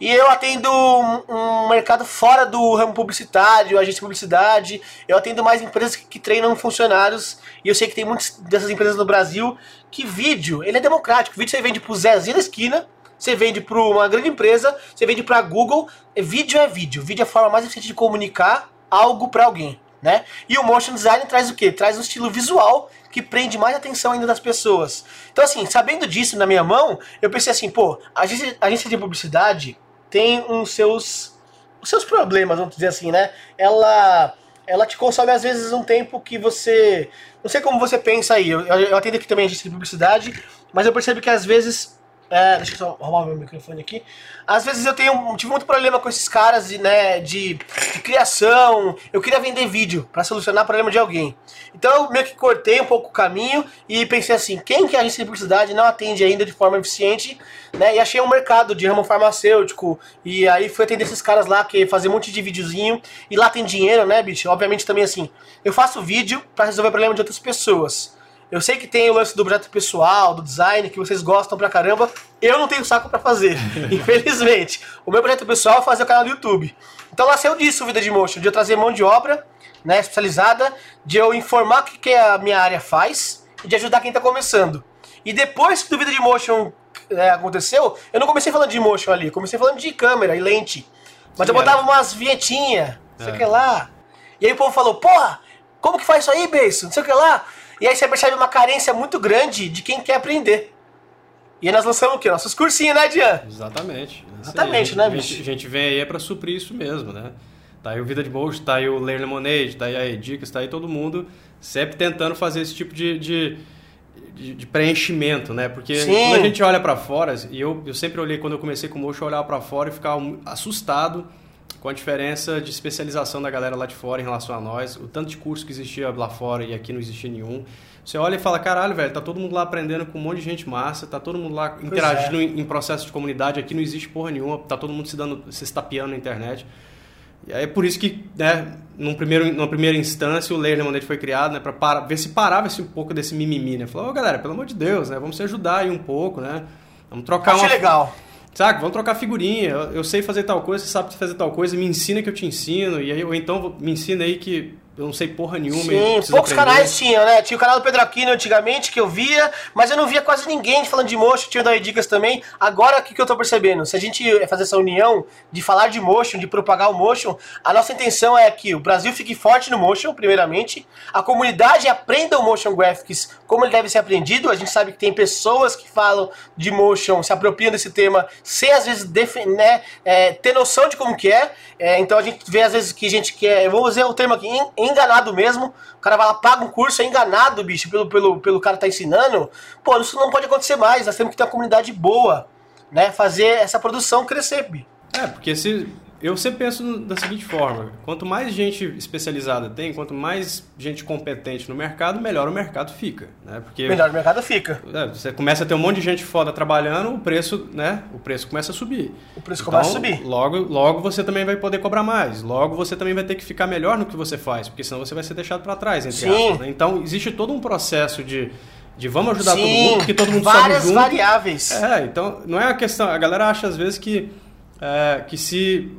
A: E eu atendo um, mercado fora do ramo publicitário, agência de publicidade. Eu atendo mais empresas que, treinam funcionários. E eu sei que tem muitas dessas empresas no Brasil que vídeo, ele é democrático. vídeo você vende pro Zezinho da esquina, você vende para uma grande empresa, você vende para Google. Vídeo é vídeo. Vídeo é a forma mais eficiente de comunicar algo para alguém. Né? E o motion design traz o que? Traz um estilo visual que prende mais atenção ainda das pessoas. Então, assim, sabendo disso na minha mão, eu pensei assim, pô, agência, agência de publicidade tem uns seus, os seus problemas, vamos dizer assim, né? Ela, ela te consome às vezes um tempo que você. Não sei como você pensa aí. Eu, eu atendo aqui também a agência de publicidade, mas eu percebo que às vezes É, deixa eu só arrumar meu microfone aqui. Às vezes eu tenho tive muito problema com esses caras de, né, de, de criação. Eu queria vender vídeo para solucionar o problema de alguém. Então eu meio que cortei um pouco o caminho e pensei assim, quem que a agência de publicidade não atende ainda de forma eficiente, né? E achei um mercado de ramo farmacêutico. E aí fui atender esses caras lá que faziam um monte de videozinho. E lá tem dinheiro, né, bicho? Obviamente também assim, eu faço vídeo para resolver o problema de outras pessoas. Eu sei que tem o lance do projeto pessoal, do design, que vocês gostam pra caramba. Eu não tenho saco para fazer, [laughs] infelizmente. O meu projeto pessoal é fazer o canal do YouTube. Então nasceu disso o Vida de Motion, de eu trazer mão de obra né, especializada, de eu informar o que, que a minha área faz e de ajudar quem tá começando. E depois que o Vida de Motion é, aconteceu, eu não comecei falando de motion ali, comecei falando de câmera e lente. Mas Sim, eu botava é. umas vinhetinhas, não sei o é. que lá. E aí o povo falou, porra, como que faz isso aí, Beijo? Não sei o que lá. E aí você percebe uma carência muito grande de quem quer aprender. E aí nós lançamos o quê? Nossos cursinhos, né, Dian?
B: Exatamente.
A: Exatamente, né,
B: bicho? A gente vem aí é pra suprir isso mesmo, né? Tá aí o Vida de Bolso, tá aí o Ler Lemonade, tá aí a Edicas, tá aí todo mundo sempre tentando fazer esse tipo de, de, de, de preenchimento, né? Porque Sim. quando a gente olha para fora, e eu, eu sempre olhei, quando eu comecei com o Mocho, eu olhava para fora e ficava assustado com a diferença de especialização da galera lá de fora em relação a nós, o tanto de curso que existia lá fora e aqui não existia nenhum. Você olha e fala, caralho, velho, tá todo mundo lá aprendendo com um monte de gente massa, tá todo mundo lá interagindo é. em, em processo de comunidade, aqui não existe porra nenhuma, tá todo mundo se dando, se estapeando na internet. E aí é por isso que, né, num primeiro, numa primeira instância, o Layer Lemonade foi criado, né, para ver se parava esse, um pouco desse mimimi, né? Falou, ô galera, pelo amor de Deus, né, vamos se ajudar aí um pouco, né? Vamos trocar
A: Achei
B: uma...
A: legal.
B: Saca, vamos trocar figurinha. Eu, eu, sei fazer tal coisa, você sabe fazer tal coisa, me ensina que eu te ensino. E aí, ou então me ensina aí que eu não sei porra nenhuma.
A: Sim, poucos aprender. canais tinham, né? Tinha o canal do Pedro Aquino antigamente que eu via, mas eu não via quase ninguém falando de motion, tinha dar dicas também. Agora o que, que eu tô percebendo? Se a gente fazer essa união de falar de motion, de propagar o motion, a nossa intenção é que o Brasil fique forte no motion, primeiramente, a comunidade aprenda o motion graphics como ele deve ser aprendido. A gente sabe que tem pessoas que falam de motion, se apropriam desse tema, sem às vezes né, é, ter noção de como que é. é. Então a gente vê às vezes que a gente quer, eu vou usar o termo aqui, enganado mesmo. O cara vai lá, paga um curso, é enganado, bicho, pelo, pelo, pelo cara tá ensinando. Pô, isso não pode acontecer mais. Nós temos que ter uma comunidade boa, né? Fazer essa produção crescer, bicho.
B: É, porque se eu sempre penso da seguinte forma: quanto mais gente especializada tem, quanto mais gente competente no mercado, melhor o mercado fica. Né? Porque,
A: melhor o mercado fica.
B: É, você começa a ter um monte de gente foda trabalhando, o preço, né? O preço começa a subir.
A: O preço então, começa a subir.
B: Logo, logo você também vai poder cobrar mais. Logo você também vai ter que ficar melhor no que você faz, porque senão você vai ser deixado para trás, entre Sim. aspas. Né? Então existe todo um processo de de vamos ajudar Sim, todo mundo, porque todo mundo
A: várias
B: junto.
A: variáveis.
B: É, então não é a questão. A galera acha às vezes que, é, que se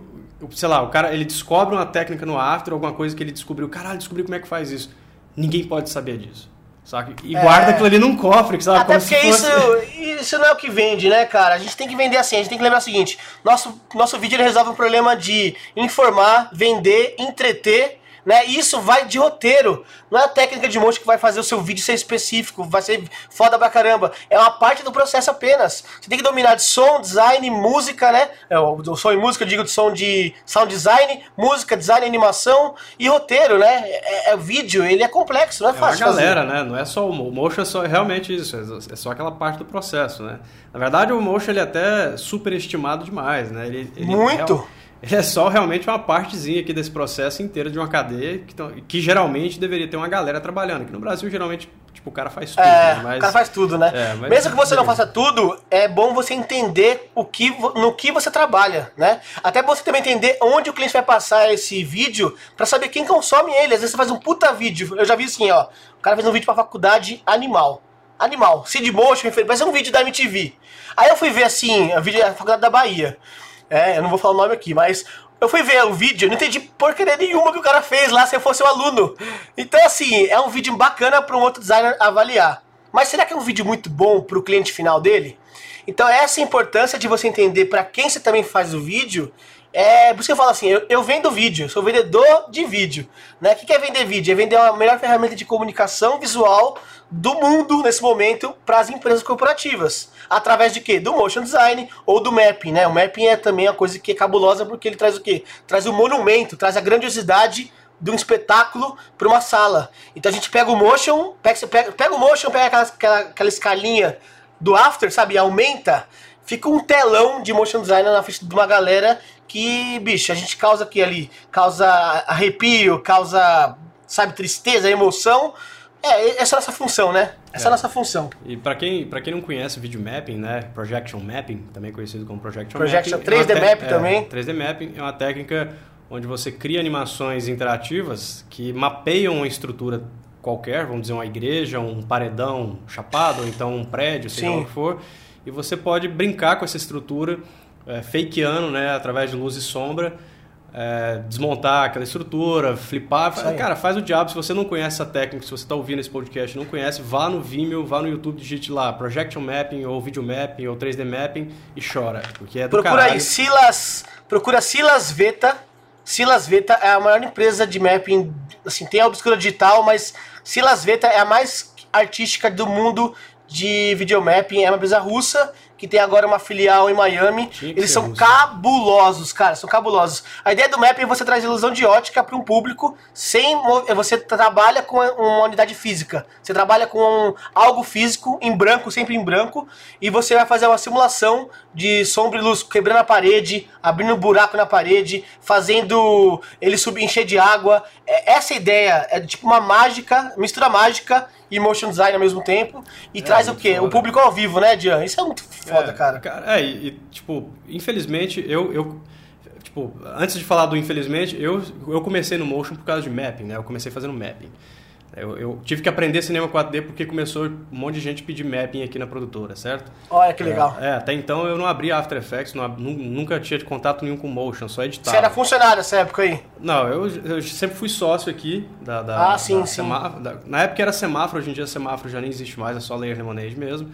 B: sei lá, o cara ele descobre uma técnica no After, alguma coisa que ele descobriu, caralho, descobriu como é que faz isso. Ninguém pode saber disso. Saca? E é... guarda aquilo ali num cofre, sabe?
A: Até Como porque fosse... isso, isso não é o que vende, né, cara? A gente tem que vender assim, a gente tem que lembrar o seguinte: nosso, nosso vídeo ele resolve um problema de informar, vender, entreter né? isso vai de roteiro. Não é a técnica de motion que vai fazer o seu vídeo ser específico, vai ser foda pra caramba. É uma parte do processo apenas. Você tem que dominar de som, design, música, né? É, o som e música, eu digo de som de sound design, música, design, animação e roteiro, né? É, é, é vídeo, ele é complexo, não é, é fácil.
B: É a galera, fazer. né? Não é só o motion, é só realmente isso, é só aquela parte do processo, né? Na verdade, o motion ele é até superestimado demais, né? Ele, ele
A: Muito!
B: É, é só realmente uma partezinha aqui desse processo inteiro de uma cadeia que, que geralmente deveria ter uma galera trabalhando. Que no Brasil, geralmente, tipo, o cara faz tudo.
A: É,
B: né? mas...
A: o cara faz tudo, né? É, mas... Mesmo que você não faça tudo, é bom você entender o que, no que você trabalha, né? Até você também entender onde o cliente vai passar esse vídeo para saber quem consome ele. Às vezes você faz um puta vídeo. Eu já vi assim, ó. O cara fez um vídeo pra faculdade animal. Animal. Sid Motion, vai ser um vídeo da MTV. Aí eu fui ver assim, o vídeo da faculdade da Bahia. É, eu não vou falar o nome aqui, mas eu fui ver o vídeo, não entendi porcaria nenhuma que o cara fez lá se eu fosse um aluno. Então, assim, é um vídeo bacana para um outro designer avaliar. Mas será que é um vídeo muito bom para o cliente final dele? Então, essa é a importância de você entender para quem você também faz o vídeo. É, por isso que eu falo assim, eu, eu vendo vídeo, sou vendedor de vídeo. Né? O que é vender vídeo? É vender a melhor ferramenta de comunicação visual do mundo nesse momento para as empresas corporativas. Através de quê? Do motion design ou do mapping, né? O mapping é também uma coisa que é cabulosa porque ele traz o quê? Traz o monumento, traz a grandiosidade de um espetáculo para uma sala. Então a gente pega o motion, pega, pega, pega o motion, pega aquela, aquela, aquela escalinha do After, sabe, aumenta, fica um telão de motion design na frente de uma galera que, bicho, a gente causa aqui ali, causa arrepio, causa, sabe, tristeza, emoção. É, essa é a nossa função, né? Essa é, é a nossa função.
B: E para quem, pra quem não conhece vídeo mapping, né? Projection mapping, também conhecido como projection,
A: projection
B: mapping.
A: 3D é map também.
B: 3D mapping é uma técnica onde você cria animações interativas que mapeiam uma estrutura qualquer, vamos dizer uma igreja, um paredão chapado, ou então um prédio, seja o que for, e você pode brincar com essa estrutura, é, fakeando, né, através de luz e sombra, é, desmontar aquela estrutura, flipar. Cara, faz o diabo. Se você não conhece essa técnica, se você está ouvindo esse podcast e não conhece, vá no Vimeo, vá no YouTube, digite lá Projection Mapping, ou Video Mapping, ou 3D Mapping e chora. Porque é do
A: Procura
B: caralho.
A: aí, Silas. Procura Silas Veta. Silas Veta é a maior empresa de mapping. Assim, tem a Obscura Digital, mas Silas Veta é a mais artística do mundo de videomapping. É uma empresa russa que tem agora uma filial em Miami. Eles são russo. cabulosos, cara, são cabulosos. A ideia do mapping é você trazer ilusão de ótica para um público sem você trabalha com uma unidade física. Você trabalha com algo físico em branco, sempre em branco, e você vai fazer uma simulação de sombra e luz quebrando a parede, abrindo um buraco na parede, fazendo ele subir encher de água. É, essa ideia é tipo uma mágica, mistura mágica e motion design ao mesmo tempo. E é, traz o quê? Foda. O público ao vivo, né, Dian? Isso é muito foda,
B: é,
A: cara.
B: cara. É, e, tipo, infelizmente, eu, eu. Tipo, antes de falar do infelizmente, eu, eu comecei no motion por causa de mapping, né? Eu comecei fazendo mapping. Eu, eu, tive que aprender cinema 4D porque começou um monte de gente pedir mapping aqui na produtora, certo?
A: Olha que legal.
B: É, é até então eu não abria After Effects, não, nunca tinha contato nenhum com motion, só editava.
A: Você era funcionário nessa época aí?
B: Não, eu, eu sempre fui sócio aqui da. da
A: ah, sim,
B: da
A: sim.
B: Semáforo, da, na época era semáforo, hoje em dia semáforo já nem existe mais, é só Layer Lemonade mesmo.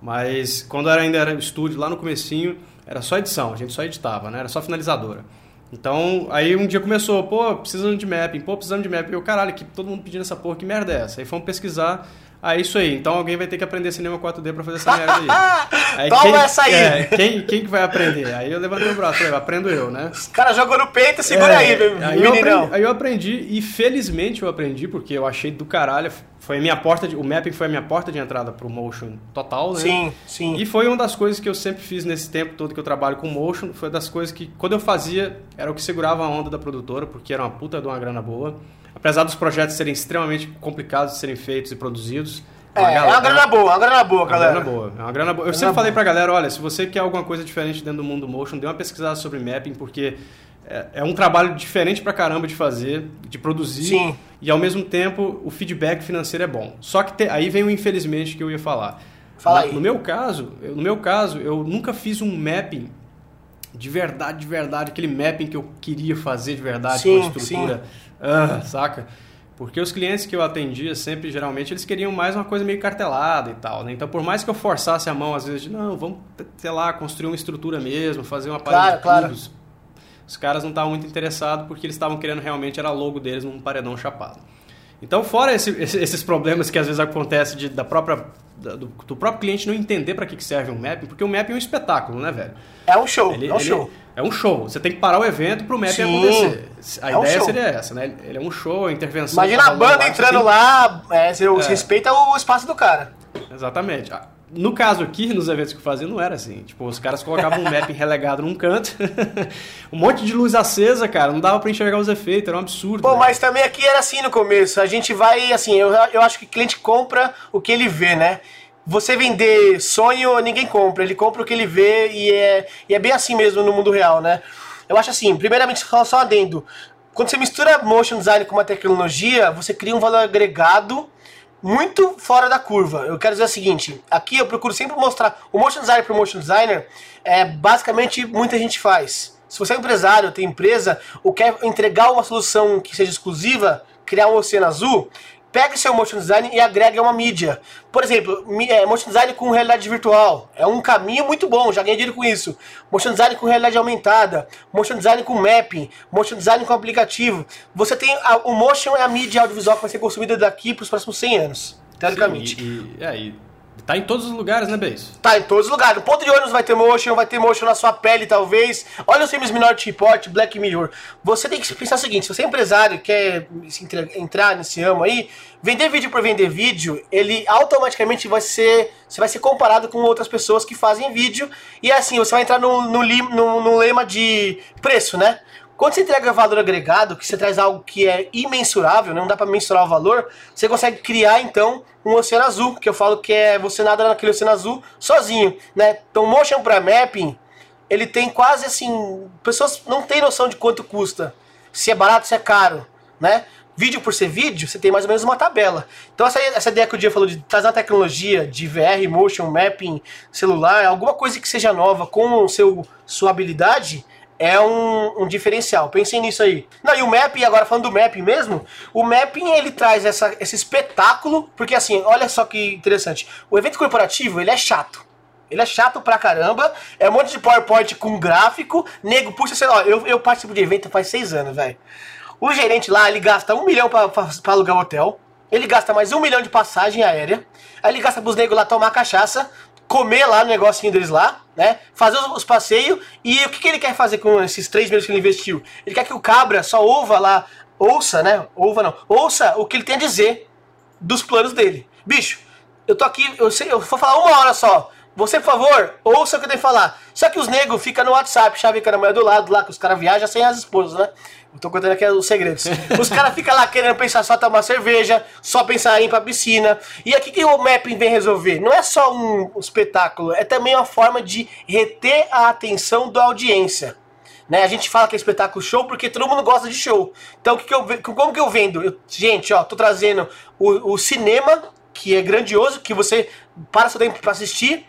B: Mas quando era, ainda era estúdio, lá no comecinho, era só edição, a gente só editava, né? Era só finalizadora. Então, aí um dia começou, pô, precisando de mapping, pô, precisando de mapping. Eu, caralho, que todo mundo pedindo essa porra, que merda é essa? Aí fomos pesquisar, ah, isso aí. Então alguém vai ter que aprender cinema 4D pra fazer essa merda aí. [laughs]
A: aí Toma quem, essa aí!
B: É, quem, quem que vai aprender? Aí eu levantei o braço, falei, aprendo eu, né?
A: Os caras jogam no peito, segura
B: é,
A: aí, meu
B: aí eu, aprendi, aí eu aprendi, e felizmente eu aprendi, porque eu achei do caralho. Foi a minha porta de, o mapping foi a minha porta de entrada pro motion total, né?
A: Sim, sim.
B: E foi uma das coisas que eu sempre fiz nesse tempo todo que eu trabalho com motion. Foi das coisas que, quando eu fazia, era o que segurava a onda da produtora, porque era uma puta de uma grana boa. Apesar dos projetos serem extremamente complicados de serem feitos e produzidos,
A: é, é uma grana boa, é uma grana boa, galera.
B: É uma grana boa, é uma grana boa. Eu grana sempre falei boa. pra galera, olha, se você quer alguma coisa diferente dentro do mundo motion, dê uma pesquisada sobre mapping, porque é, é, um trabalho diferente pra caramba de fazer, de produzir.
A: Sim.
B: E ao mesmo tempo o feedback financeiro é bom. Só que te, aí vem o infelizmente que eu ia falar.
A: Fala aí.
B: No meu caso, eu, no meu caso, eu nunca fiz um mapping de verdade, de verdade, aquele mapping que eu queria fazer de verdade, sim, com a estrutura. Uh, saca? Porque os clientes que eu atendia sempre, geralmente, eles queriam mais uma coisa meio cartelada e tal, né? Então, por mais que eu forçasse a mão, às vezes, de, não, vamos, sei lá, construir uma estrutura mesmo, fazer uma parede
A: claro,
B: de cubos, claro. os caras não estavam muito interessados porque eles estavam querendo realmente, era logo deles num paredão chapado. Então, fora esse, esses problemas que às vezes acontecem de, da própria, do, do, próprio cliente não entender para que serve um mapping, porque o mapping é um espetáculo, né, velho?
A: É um show, ele, é um ele, show.
B: É um show. Você tem que parar o evento para o mapping Sim, acontecer. A é ideia um seria essa, né? Ele é um show, intervenção.
A: Imagina a banda entrando lá, é, você é. respeita o espaço do cara.
B: Exatamente. No caso aqui, nos eventos que eu fazia, não era assim. Tipo, os caras colocavam um mapping [laughs] relegado num canto, [laughs] um monte de luz acesa, cara, não dava para enxergar os efeitos, era um absurdo.
A: Pô,
B: né?
A: mas também aqui era assim no começo. A gente vai, assim, eu, eu acho que o cliente compra o que ele vê, né? Você vender sonho, ninguém compra. Ele compra o que ele vê e é, e é bem assim mesmo no mundo real, né? Eu acho assim, primeiramente, só, só adendo. Quando você mistura motion design com uma tecnologia, você cria um valor agregado muito fora da curva. Eu quero dizer o seguinte, aqui eu procuro sempre mostrar, o motion designer para o motion designer, é basicamente muita gente faz. Se você é empresário, tem empresa, ou quer entregar uma solução que seja exclusiva, criar um oceano azul, pega seu motion design e agrega uma mídia. Por exemplo, é, motion design com realidade virtual. É um caminho muito bom, já ganhei dinheiro com isso. Motion design com realidade aumentada, motion design com mapping, motion design com aplicativo. Você tem. A, o motion é a mídia audiovisual que vai ser consumida daqui para os próximos 100 anos, teoricamente.
B: Sim, e, e, é, e Tá em todos os lugares, né, Beijo?
A: Tá em todos os lugares. No ponto de ônibus vai ter motion, vai ter motion na sua pele, talvez. Olha os filmes Minority Report, Black Mirror. Você tem que pensar o seguinte: se você é empresário quer entrar nesse ramo aí, vender vídeo por vender vídeo, ele automaticamente vai ser. Você vai ser comparado com outras pessoas que fazem vídeo. E assim, você vai entrar no, no, no, no lema de preço, né? Quando você entrega valor agregado, que você traz algo que é imensurável, né, não dá para mensurar o valor, você consegue criar então um oceano azul, que eu falo que é você nada naquele oceano azul sozinho, né? Então, motion para mapping, ele tem quase assim, pessoas não têm noção de quanto custa, se é barato, se é caro, né? Vídeo por ser vídeo, você tem mais ou menos uma tabela. Então essa, essa ideia que o dia falou de trazer uma tecnologia de VR, motion, mapping, celular, alguma coisa que seja nova com seu, sua habilidade, é um, um, diferencial. Pensem nisso aí. Não, e o mapping, agora falando do mapping mesmo, o mapping ele traz essa, esse espetáculo, porque assim, olha só que interessante. O evento corporativo, ele é chato. Ele é chato pra caramba, é um monte de PowerPoint com gráfico, nego, puxa, sei lá, eu, eu participo de evento faz seis anos, velho. O gerente lá, ele gasta um milhão pra, pra, alugar o hotel, ele gasta mais um milhão de passagem aérea, aí ele gasta pros negros lá tomar cachaça, comer lá no negocinho deles lá, né? Fazer os, os passeios. E o que, que ele quer fazer com esses 3 milhões que ele investiu? Ele quer que o cabra só ouva lá, ouça, né? Ouva não, ouça o que ele tem a dizer dos planos dele. Bicho, eu tô aqui, eu, sei, eu vou falar uma hora só. Você, por favor, ouça o que eu tenho que falar. Só que os negros ficam no WhatsApp, chavecando a mulher do lado lá, que os caras viajam sem as esposas, né? Eu tô contando aqui os segredos. [laughs] Os caras ficam lá querendo pensar só tomar cerveja, só pensar em ir pra piscina. E aqui que o mapping vem resolver? Não é só um espetáculo, é também uma forma de reter a atenção da audiência. Né? A gente fala que é espetáculo show porque todo mundo gosta de show. Então, que que eu, como que eu vendo? Eu, gente, ó, tô trazendo o, o cinema, que é grandioso, que você para seu tempo para assistir,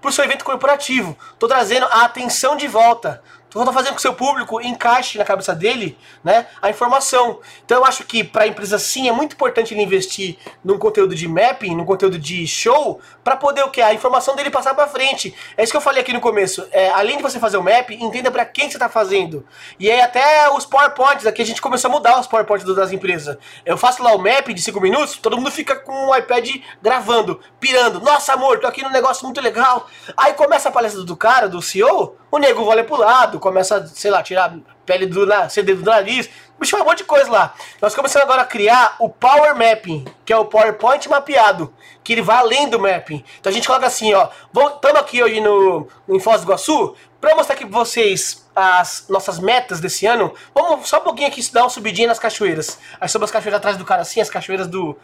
A: pro seu evento corporativo. Tô trazendo a atenção de volta. Tô fazendo com que seu público encaixe na cabeça dele né, a informação. Então eu acho que para a empresa sim é muito importante ele investir num conteúdo de mapping, num conteúdo de show, para poder o que? A informação dele passar para frente. É isso que eu falei aqui no começo. É, além de você fazer o map, entenda para quem você está fazendo. E aí até os PowerPoints, aqui a gente começou a mudar os PowerPoints das empresas. Eu faço lá o map de 5 minutos, todo mundo fica com o iPad gravando, pirando. Nossa, amor, tô aqui num negócio muito legal. Aí começa a palestra do cara, do CEO, o nego vai pro lado, começa, sei lá, tirar pele do CD do nariz, bicho, um monte de coisa lá. Nós começamos agora a criar o Power Mapping, que é o PowerPoint mapeado, que ele vai além do mapping. Então a gente coloca assim, ó, estamos aqui hoje no, no Foz do Iguaçu, para mostrar aqui pra vocês as nossas metas desse ano, vamos só um pouquinho aqui dar uma subidinha nas cachoeiras. Aí sobre as cachoeiras atrás do cara assim, as cachoeiras do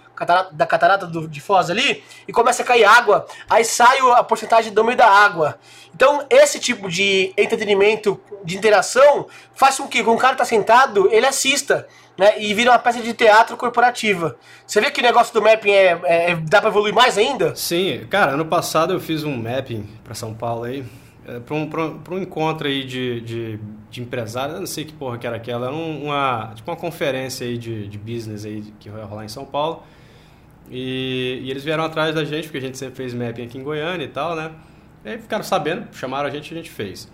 A: da catarata do, de Foz ali, e começa a cair água, aí sai a porcentagem do meio da água. Então, esse tipo de entretenimento, de interação, faz com que, quando o cara tá sentado, ele assista. Né, e vira uma peça de teatro corporativa. Você vê que o negócio do mapping é, é dá para evoluir mais ainda?
B: Sim, cara, ano passado eu fiz um mapping para São Paulo aí, é, para um, um encontro aí de, de, de empresários, eu não sei que porra que era aquela, era uma, tipo uma conferência aí de, de business aí que vai rolar em São Paulo. E, e, eles vieram atrás da gente, porque a gente sempre fez mapping aqui em Goiânia e tal, né? E aí ficaram sabendo, chamaram a gente e a gente fez.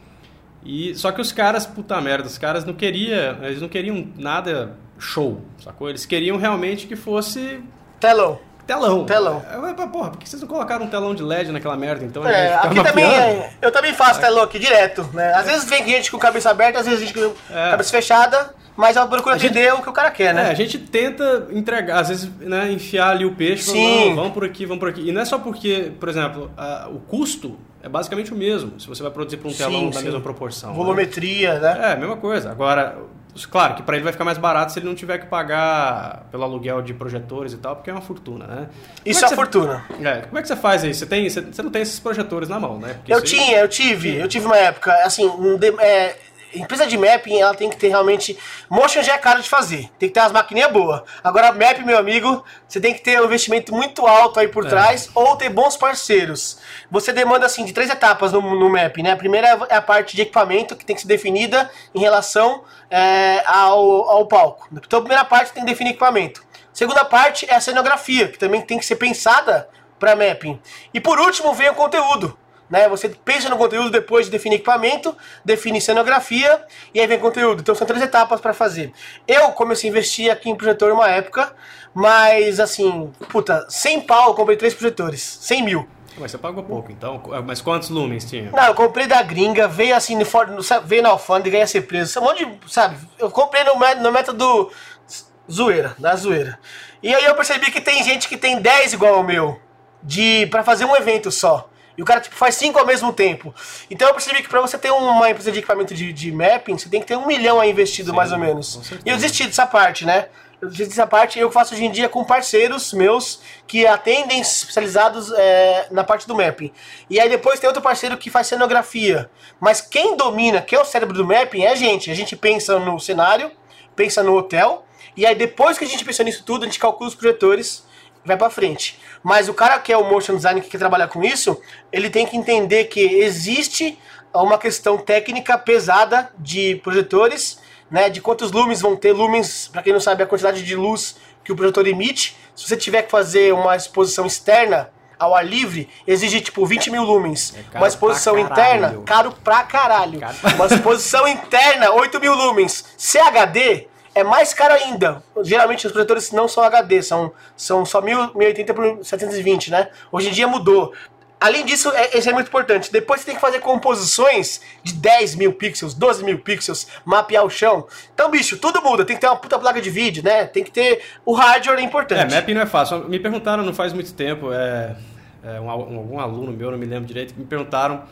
B: E, só que os caras, puta merda, os caras não queriam, eles não queriam nada show, sacou? Eles queriam realmente que fosse...
A: Telão.
B: Telão.
A: Telão.
B: Eu, porra, por que vocês não colocaram um telão de LED naquela merda, então?
A: É, aqui também, é, eu também faço telão aqui direto, né? Às vezes vem gente com cabeça aberta, às vezes gente com é. cabeça fechada, mas eu procuro entender o que o cara quer, né?
B: É, a gente tenta entregar, às vezes, né, enfiar ali o peixe, Sim. Falando, vamos por aqui, vamos por aqui. E não é só porque, por exemplo, a, o custo é basicamente o mesmo, se você vai produzir para um telão sim, da mesma proporção. Né?
A: Volumetria, né?
B: né? É, mesma coisa. Agora, Claro que para ele vai ficar mais barato se ele não tiver que pagar pelo aluguel de projetores e tal, porque é uma fortuna, né?
A: Isso é, é você... fortuna.
B: É, como é que você faz aí? Você, tem, você, você não tem esses projetores na mão, né?
A: Porque eu tinha, eu tive. Eu tive uma época, assim, um de, é, empresa de mapping, ela tem que ter realmente. Motion já é caro de fazer, tem que ter umas maquininhas boas. Agora, map, meu amigo, você tem que ter um investimento muito alto aí por é. trás ou ter bons parceiros. Você demanda, assim, de três etapas no, no map, né? A primeira é a parte de equipamento, que tem que ser definida em relação é, ao, ao palco. Então, a primeira parte tem que definir equipamento. Segunda parte é a cenografia, que também tem que ser pensada para mapping. E por último vem o conteúdo. Né? Você pensa no conteúdo depois de definir equipamento, define cenografia e aí vem conteúdo. Então são três etapas para fazer. Eu comecei a investir aqui em projetor uma época, mas assim, puta, 100 pau eu comprei três projetores, 100 mil.
B: Mas você pagou pouco, então. Mas quantos lumens tinha?
A: Não, eu comprei da gringa, veio assim, no, no, veio na alfândega e ia ser preso. Um monte de, sabe? Eu comprei no, no método zoeira, da zoeira. E aí eu percebi que tem gente que tem 10 igual ao meu, de para fazer um evento só. E o cara tipo, faz cinco ao mesmo tempo. Então eu percebi que para você ter uma empresa de equipamento de, de, mapping, você tem que ter um milhão aí investido, Sim, mais ou menos. E eu desisti dessa parte, né? Eu desisti dessa parte eu faço hoje em dia com parceiros meus que atendem especializados é, na parte do mapping. E aí depois tem outro parceiro que faz cenografia. Mas quem domina, quem é o cérebro do mapping, é a gente. A gente pensa no cenário, pensa no hotel, e aí depois que a gente pensa nisso tudo, a gente calcula os projetores vai para frente. Mas o cara que é o motion design que quer trabalhar com isso, ele tem que entender que existe uma questão técnica pesada de projetores, né, de quantos lumens vão ter, lumens, para quem não sabe, a quantidade de luz que o projetor emite. Se você tiver que fazer uma exposição externa ao ar livre, exige tipo 20 mil lumens. É uma exposição interna, caro pra caralho. Caro. Uma exposição [laughs] interna, 8 mil lumens. CHD, é mais caro ainda. Geralmente os projetores não são HD, são, são só 1080 por 720, né? Hoje em dia mudou. Além disso, é, isso é muito importante. Depois você tem que fazer composições de 10 mil pixels, 12 mil pixels, mapear o chão. Então, bicho, tudo muda. Tem que ter uma puta placa de vídeo, né? Tem que ter. O hardware é importante.
B: É, mapping não é fácil. Me perguntaram não faz muito tempo, é, é um, algum aluno meu, não me lembro direito, me perguntaram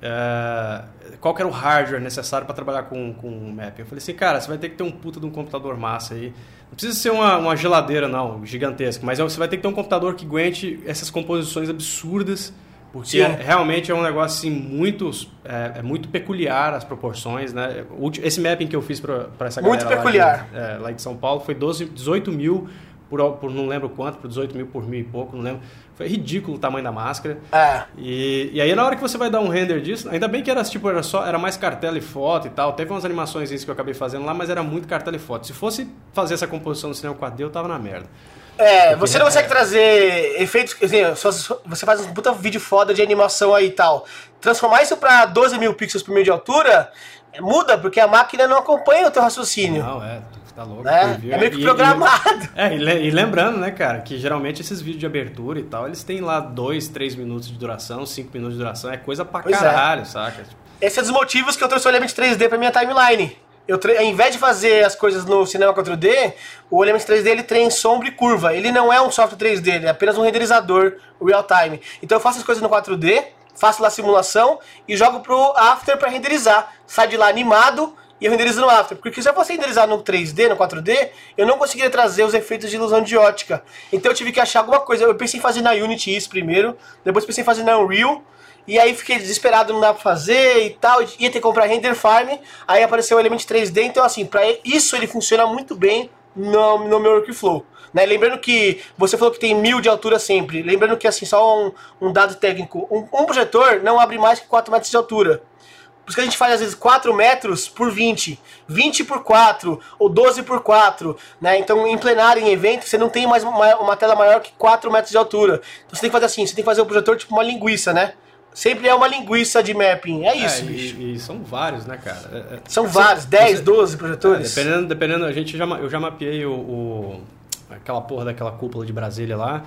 B: é, qual era o hardware necessário para trabalhar com, com mapping. Eu falei assim, cara, você vai ter que ter um puta de um computador massa aí. Não precisa ser uma, uma geladeira, não, gigantesca, mas é, você vai ter que ter um computador que aguente essas composições absurdas, porque é, realmente é um negócio assim, muito, é, é, muito peculiar as proporções, né? Esse mapping que eu fiz para essa
A: muito
B: galera
A: peculiar.
B: Lá, de, é, lá de São Paulo foi 12, 18 mil por, por não lembro quanto, por 18 mil por mil e pouco, não lembro. Foi ridículo o tamanho da máscara.
A: É.
B: E, e aí na hora que você vai dar um render disso, ainda bem que era tipo, era só, era mais cartela e foto e tal. Teve umas animações isso que eu acabei fazendo lá, mas era muito cartela e foto. Se fosse fazer essa composição no cinema 4D, eu tava na merda.
A: É, Porque você não consegue é... trazer efeitos. Assim, você faz um puta vídeo foda de animação aí e tal. Transformar isso pra 12 mil pixels por meio de altura muda, porque a máquina não acompanha o teu raciocínio.
B: Não, é. Tá louco.
A: Né? É meio que programado. [laughs]
B: E, e, é, e, lembrando, né, cara, que geralmente esses vídeos de abertura e tal, eles têm lá 2, 3 minutos de duração, 5 minutos de duração. É coisa pra pois é. caralho, é. saca?
A: Esse é dos motivos que eu trouxe o Element 3D pra minha timeline. Eu, ao invés de fazer as coisas no cinema 4D, o Element 3D ele tem sombra e curva. Ele não é um software 3D, ele é apenas um renderizador real time. Então eu faço as coisas no 4D, faço lá a simulação e jogo pro After para renderizar. Sai de lá animado e eu renderizo no After. Porque se eu fosse renderizar no 3D, no 4D, eu não conseguiria trazer os efeitos de ilusão de ótica. Então eu tive que achar alguma coisa. Eu pensei em fazer na Unity isso primeiro, depois pensei em fazer na Unreal. E aí fiquei desesperado, não dá pra fazer e tal. Ia ter que comprar Render Farm. Aí apareceu o Element 3D. Então, assim, para isso ele funciona muito bem no, no meu workflow. Né? Lembrando que você falou que tem mil de altura sempre. Lembrando que, assim, só um, um dado técnico: um, um projetor não abre mais que 4 metros de altura. Por isso que a gente faz às vezes 4 metros por 20, 20 por 4 ou 12 por 4, né? Então em plenário, em evento, você não tem mais uma, uma, tela maior que 4 metros de altura. Então você tem que fazer assim, você tem que fazer o projetor tipo uma linguiça, né? Sempre é uma linguiça de mapping, é isso, é, bicho.
B: E, e, são vários, né, cara? É,
A: é são vários, 10, 12 projetores.
B: É, dependendo, dependendo, a gente já, eu já mapeei o, o aquela porra daquela cúpula de Brasília lá.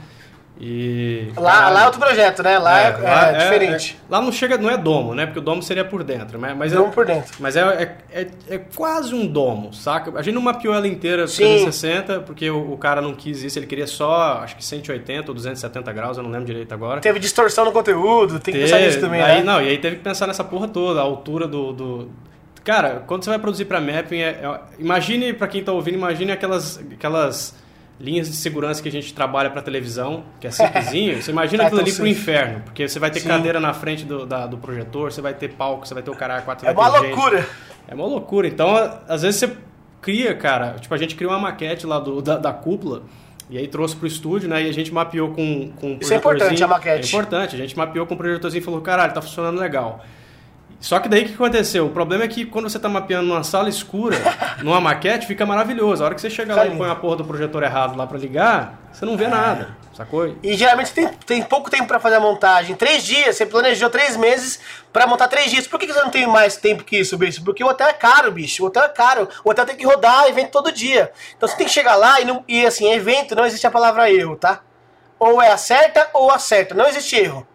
B: E,
A: lá, lá é outro projeto, né? Lá é, é, lá é, é diferente.
B: É, lá não chega, não é domo, né? Porque o domo seria por dentro. Mas, mas
A: domo por dentro.
B: Mas é, é, é, quase um domo, saca? A gente não mapeou ela inteira 360, porque o, o, cara não quis isso, ele queria só, acho que 180 ou 270 graus, eu não lembro direito agora.
A: Teve distorção no conteúdo, tem que pensar nisso também,
B: aí,
A: né?
B: Não, e aí teve que pensar nessa porra toda, a altura do... do... Cara, quando você vai produzir para mapping, imagine, para quem tá ouvindo, imagine aquelas... aquelas linhas de segurança que a gente trabalha para televisão, que é simplesinho, você imagina [laughs] aquilo ali pro inferno, porque você vai ter Sim. cadeira na frente do, da, do projetor, você vai ter palco, você vai ter o cara 4
A: É uma loucura!
B: É uma loucura. Então, às vezes você cria, cara, tipo, a gente criou uma maquete lá do, da, da cúpula, e aí trouxe pro estúdio, né? E a gente mapeou com, com um
A: Isso é importante, a maquete.
B: É importante. A gente mapeou com o projetorzinho e falou, caralho, tá funcionando legal. Só que daí o que aconteceu? O problema é que quando você está mapeando numa sala escura, [laughs] numa maquete, fica maravilhoso. A hora que você chega lá e põe a porra do projetor errado lá para ligar, você não vê é. nada. Sacou?
A: E geralmente tem, tem pouco tempo para fazer a montagem. Três dias, você planejou três meses para montar três dias. Por que, que você não tem mais tempo que isso, bicho? Porque o hotel é caro, bicho. O hotel é caro. O hotel tem que rodar evento todo dia. Então você tem que chegar lá e, não, e assim, evento não existe a palavra erro, tá? Ou é acerta ou acerta. Não existe erro.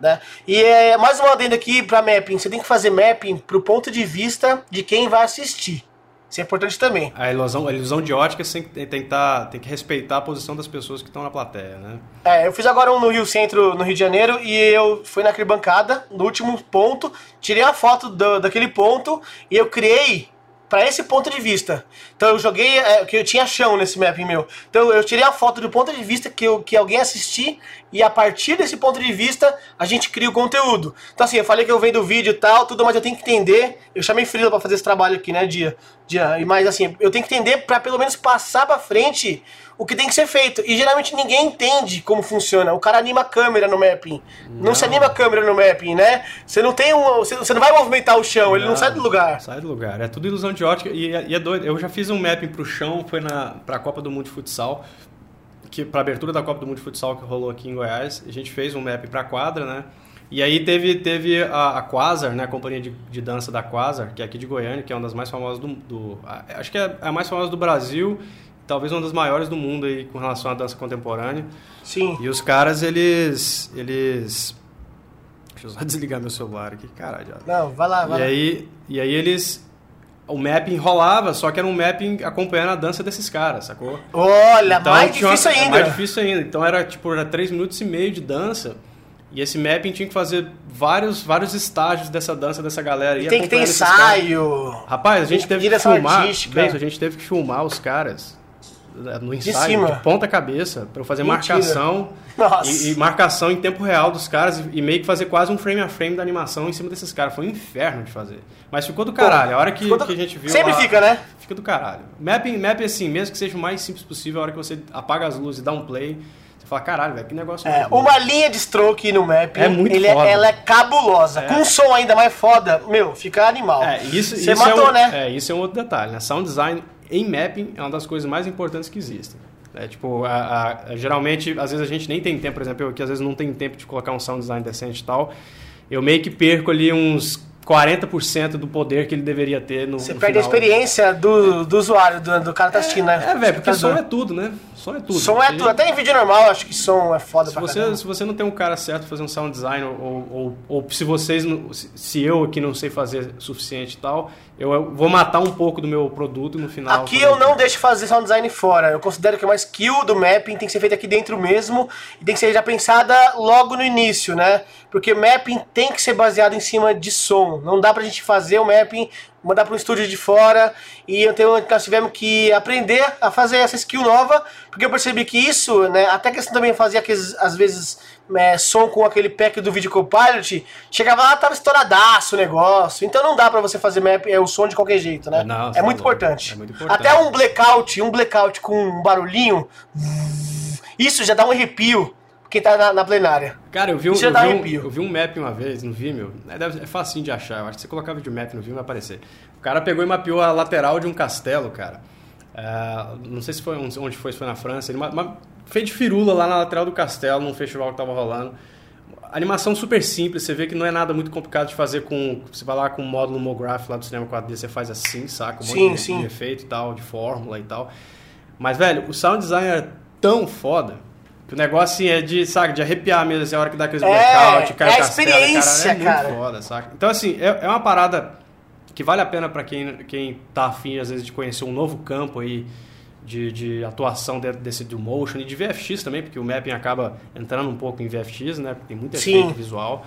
A: Né? E é, mais uma adenda aqui para mapping. Você tem que fazer mapping pro ponto de vista de quem vai assistir. Isso é importante também.
B: A ilusão, a ilusão de ótica tem, tem, que tá, tem que respeitar a posição das pessoas que estão na plateia, né?
A: É, eu fiz agora um no Rio Centro, no Rio de Janeiro, e eu fui na arquibancada, no último ponto, tirei a foto do, daquele ponto e eu criei para esse ponto de vista. Então eu joguei, é, que eu tinha chão nesse mapping meu. Então eu tirei a foto do ponto de vista que, eu, que alguém assistir e a partir desse ponto de vista a gente cria o conteúdo. Então assim, eu falei que eu venho do vídeo e tal, tudo, mas eu tenho que entender. Eu chamei Frila para fazer esse trabalho aqui, né, dia. Mas assim, eu tenho que entender para pelo menos passar para frente o que tem que ser feito. E geralmente ninguém entende como funciona. O cara anima a câmera no mapping. Não, não se anima a câmera no mapping, né? Você não tem um. Você não vai movimentar o chão, não, ele não sai do lugar.
B: Sai do lugar. É tudo ilusão de ótica. E, é, e é doido. Eu já fiz um mapping pro chão, foi na, pra Copa do Mundo de Futsal. Que, pra abertura da Copa do Mundo de Futsal que rolou aqui em Goiás. A gente fez um mapping pra quadra, né? E aí teve, teve a, a Quasar, né, a companhia de, de dança da Quasar, que é aqui de Goiânia, que é uma das mais famosas do... do acho que é a mais famosa do Brasil talvez uma das maiores do mundo aí com relação à dança contemporânea.
A: Sim.
B: E os caras, eles. eles Deixa eu só [laughs] desligar meu celular aqui, caralho.
A: Não, vai lá, vai
B: e
A: lá.
B: Aí, e aí eles. O mapping rolava, só que era um mapping acompanhando a dança desses caras, sacou?
A: Olha, então, mais difícil
B: uma,
A: ainda.
B: Mais difícil ainda. Então era tipo, era 3 minutos e meio de dança. E esse mapping tinha que fazer vários, vários estágios dessa dança dessa galera.
A: E tem que ter ensaio.
B: Rapaz, a gente teve que filmar. Bem, a gente teve que filmar os caras no ensaio, de, de ponta cabeça, para eu fazer Mentira. marcação e, e, marcação em tempo real dos caras e, e, meio que fazer quase um frame a frame da animação em cima desses caras. Foi um inferno de fazer. Mas ficou do caralho. Pô, a hora que, do... que a gente viu.
A: Sempre lá, fica, né?
B: Fica do caralho. Mapping, mapping assim, mesmo que seja o mais simples possível, a hora que você apaga as luzes e dá um play. Você fala, caralho, velho, que negócio
A: é, Uma linha de stroke no mapping,
B: é muito
A: ele
B: é, foda.
A: É, ela é cabulosa. É. Com um som ainda mais foda, meu, fica animal.
B: É, isso, Você isso matou, é um, né? É, isso é um outro detalhe, né? Sound design em mapping é uma das coisas mais importantes que existem. É, tipo, a, a, geralmente, às vezes a gente nem tem tempo, por exemplo, eu que às vezes não tem tempo de colocar um sound design decente e tal, eu meio que perco ali uns 40% do poder que ele deveria ter no
A: Você
B: no
A: perde
B: final.
A: a experiência do, do usuário, do, do cara que tá assistindo,
B: é,
A: né?
B: É, velho, porque som é tudo, né? Som é tudo.
A: Som é tudo. Até em vídeo normal, acho que som é foda
B: se
A: pra
B: você,
A: caramba.
B: Se você não tem um cara certo pra fazer um sound design, ou, ou, ou se vocês, se eu aqui não sei fazer suficiente e tal, eu vou matar um pouco do meu produto no final.
A: Aqui eu não deixo fazer sound design fora. Eu considero que uma skill do mapping tem que ser feita aqui dentro mesmo e tem que ser já pensada logo no início, né? Porque mapping tem que ser baseado em cima de som. Não dá pra gente fazer o mapping mandar para um estúdio de fora e nós tivemos que aprender a fazer essa skill nova porque eu percebi que isso, né, até que também fazia aqueles, às vezes é, som com aquele pack do Video Copilot, chegava lá tava estouradaço o negócio, então não dá para você fazer map, é o som de qualquer jeito, né?
B: Não,
A: é, muito importante.
B: é muito importante.
A: Até um blackout, um blackout com um barulhinho, isso já dá um arrepio quem tá na, na plenária.
B: Cara, eu vi, um, eu, vi um, eu vi um map uma vez no Vimeo, é, é facinho de achar, eu acho que você colocar vídeo map no Vimeo vai aparecer. O cara pegou e mapeou a lateral de um castelo, cara. É, não sei se foi onde foi, se foi na França, ele fez de firula lá na lateral do castelo, num festival que tava rolando. Animação super simples, você vê que não é nada muito complicado de fazer com. Você vai lá com o módulo Mograph lá do cinema 4D, você faz assim, saca? Um
A: sim,
B: monte de,
A: sim.
B: de efeito e tal, de fórmula e tal. Mas, velho, o sound design é tão foda que o negócio assim, é de, sabe, de arrepiar mesmo, assim, a hora que dá aqueles
A: É,
B: blackout, cai
A: é a
B: castelo,
A: experiência,
B: cara, é
A: cara.
B: muito foda, saca? Então, assim, é, é uma parada que vale a pena pra quem, quem tá afim, às vezes, de conhecer um novo campo aí de, de atuação dentro desse do motion e de VFX também, porque o mapping acaba entrando um pouco em VFX, né? Porque tem muito
A: Sim.
B: efeito visual.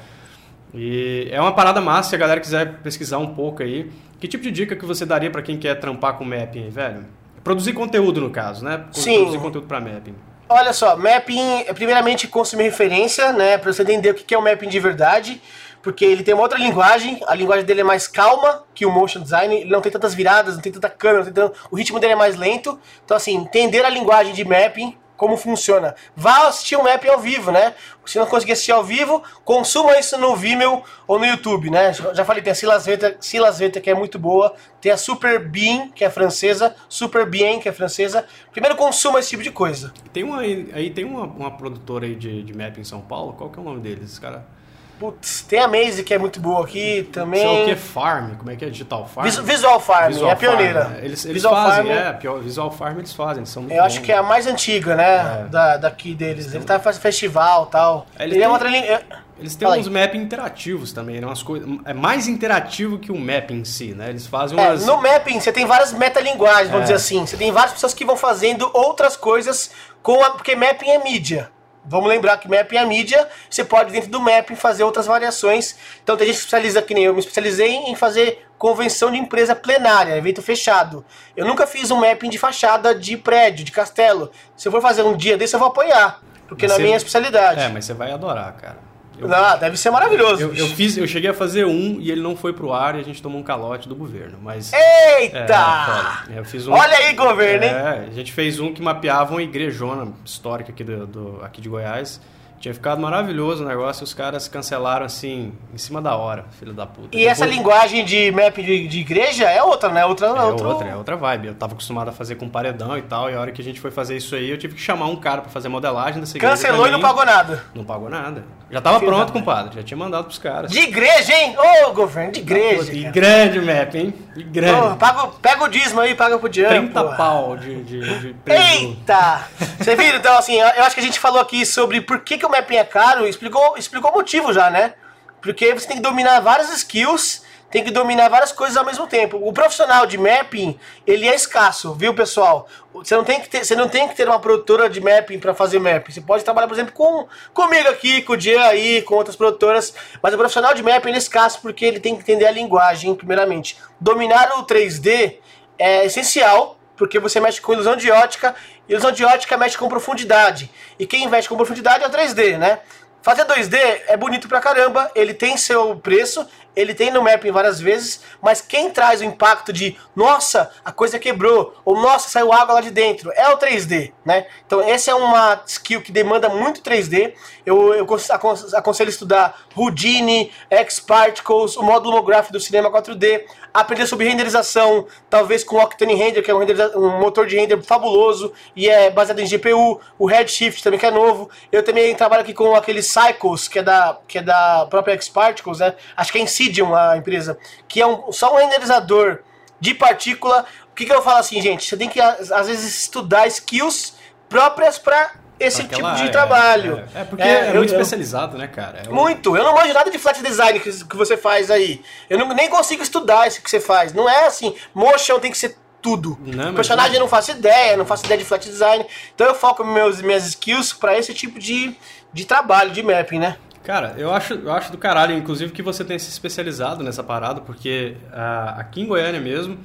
B: E é uma parada massa, se a galera quiser pesquisar um pouco aí. Que tipo de dica que você daria pra quem quer trampar com mapping aí, velho? Produzir conteúdo, no caso, né?
A: Sim.
B: Produzir conteúdo pra mapping.
A: Olha só, mapping é primeiramente consumir referência, né, para você entender o que é o mapping de verdade, porque ele tem uma outra linguagem, a linguagem dele é mais calma que o motion design, ele não tem tantas viradas, não tem tanta câmera, tem tanto- o ritmo dele é mais lento. Então assim, entender a linguagem de mapping, como funciona. Vá assistir o mapping ao vivo, né? Se não conseguir assistir ao vivo, consuma isso no Vimeo ou no YouTube, né? Já falei, tem a Silas Veta, Silas Veta que é muito boa, tem a Super Bean, que é francesa, Super Bien, que é francesa. Primeiro consuma esse tipo de coisa.
B: Tem uma, aí tem uma, uma produtora aí de, de mapping em São Paulo, qual que é o nome deles, cara?
A: Putz, tem a Maze que é muito boa aqui também.
B: Isso é o que? Farm? Como é que é? Digital Farm?
A: Vis- Visual Farm,
B: Visual
A: é a pioneira.
B: Farm, né? Eles, eles
A: Visual
B: fazem,
A: Farm,
B: é, pior- Visual Farm eles fazem, são muito
A: eu acho
B: bons.
A: que é a mais antiga, né?
B: É.
A: Da, daqui deles. Ele tá fazendo festival e tal.
B: É,
A: Ele é
B: têm-
A: uma outra linha.
B: Eles têm
A: Fala
B: uns
A: aí.
B: mapping interativos também, né? Umas coisas, é mais interativo que o map em si, né? Eles fazem
A: É,
B: umas...
A: no mapping você tem várias metalinguagens, vamos
B: É.
A: dizer assim. Você tem várias pessoas que vão fazendo outras coisas com a, porque mapping é mídia. Vamos lembrar que mapping é mídia, você pode dentro do mapping fazer outras variações. Então tem gente que especializa que nem eu me especializei em fazer convenção de empresa plenária, evento fechado. Eu nunca fiz um mapping de fachada de prédio, de castelo. Se eu for fazer um dia desse eu vou apoiar, porque
B: Mas
A: na
B: você-
A: minha especialidade.
B: É, mas você vai adorar, cara. Eu,
A: Não, deve ser maravilhoso.
B: eu, eu fiz, eu cheguei a fazer um e ele não foi pro ar e a gente tomou um calote do governo, mas...
A: Eita!
B: É. Eu fiz um...
A: Olha aí, governo, hein?
B: É, a gente fez um que mapeava uma igrejona histórica aqui, do, do- aqui de Goiás. Tinha ficado maravilhoso o negócio e os caras cancelaram assim, em cima da hora, filho da puta.
A: E essa
B: Depois-
A: linguagem de map de, de igreja é outra, né? Outra,
B: É
A: outro-
B: outra, é outra vibe. Eu tava acostumado a fazer com paredão e tal, e a hora que a gente foi fazer isso aí, eu tive que chamar um cara pra fazer modelagem dessa igreja.
A: Cancelou e não pagou nada.
B: Não pagou nada. Já tava
A: Filho
B: pronto, compadre. Já tinha mandado pros caras.
A: De igreja, hein? Ô, governo, de igreja.
B: E
A: cara.
B: grande map, hein? E grande.
A: Ô, paga, pega o dízimo aí, paga pro Dian.
B: 30
A: porra.
B: pau de, de, de preço.
A: Eita! Você viu? Então, assim, eu eu acho que a gente falou aqui sobre por que, que o mapping é caro, explicou, explicou o motivo já, né? Porque você tem que dominar várias skills, tem que dominar várias coisas ao mesmo tempo. O profissional de mapping, ele é escasso, viu, pessoal? Você não tem que ter, você não tem que ter uma produtora de mapping para fazer mapping. Você pode trabalhar, por exemplo, com comigo aqui, com o Dian aí, com outras produtoras, mas o profissional de mapping é escasso porque ele tem que entender a linguagem, primeiramente. Dominar o 3D é essencial, porque você mexe com ilusão de ótica, ilusão de ótica mexe com profundidade. E quem mexe com profundidade é o 3D, né? Fazer 2D é bonito pra caramba, ele tem seu preço, ele tem no mapping várias vezes, mas quem traz o impacto de nossa, a coisa quebrou, ou nossa, saiu água lá de dentro, é o 3D, né? Então essa é uma skill que demanda muito 3D. Eu, eu acon- acon- aconselho estudar Houdini, X-Particles, o módulo homográfico do cinema 4D, aprender sobre renderização, talvez com o Octane Render, que é um, um motor de render fabuloso e é baseado em GPU, o Redshift também que é novo. Eu também trabalho aqui com aquele Cycles, que é da, que é da própria X-Particles, né? Acho que é Insidium a empresa, que é um, só um renderizador de partícula. O que, que eu falo assim, gente? Você tem que, às vezes, estudar skills próprias para esse tipo de
B: área,
A: trabalho.
B: É, é porque é,
A: eu-
B: muito
A: eu-
B: especializado, né, cara? É
A: muito. Eu não manjo nada de flat design que, que você faz aí. Eu não, nem consigo estudar isso que você faz. Não é assim. Motion tem que ser tudo.
B: Não,
A: Personagem eu não faço ideia, não faço ideia de flat design. Então eu foco meus, minhas skills para esse tipo de, de trabalho, de mapping, né?
B: Cara, eu acho, eu acho do caralho, inclusive, que você tenha se especializado nessa parada, porque ah, aqui em Goiânia mesmo,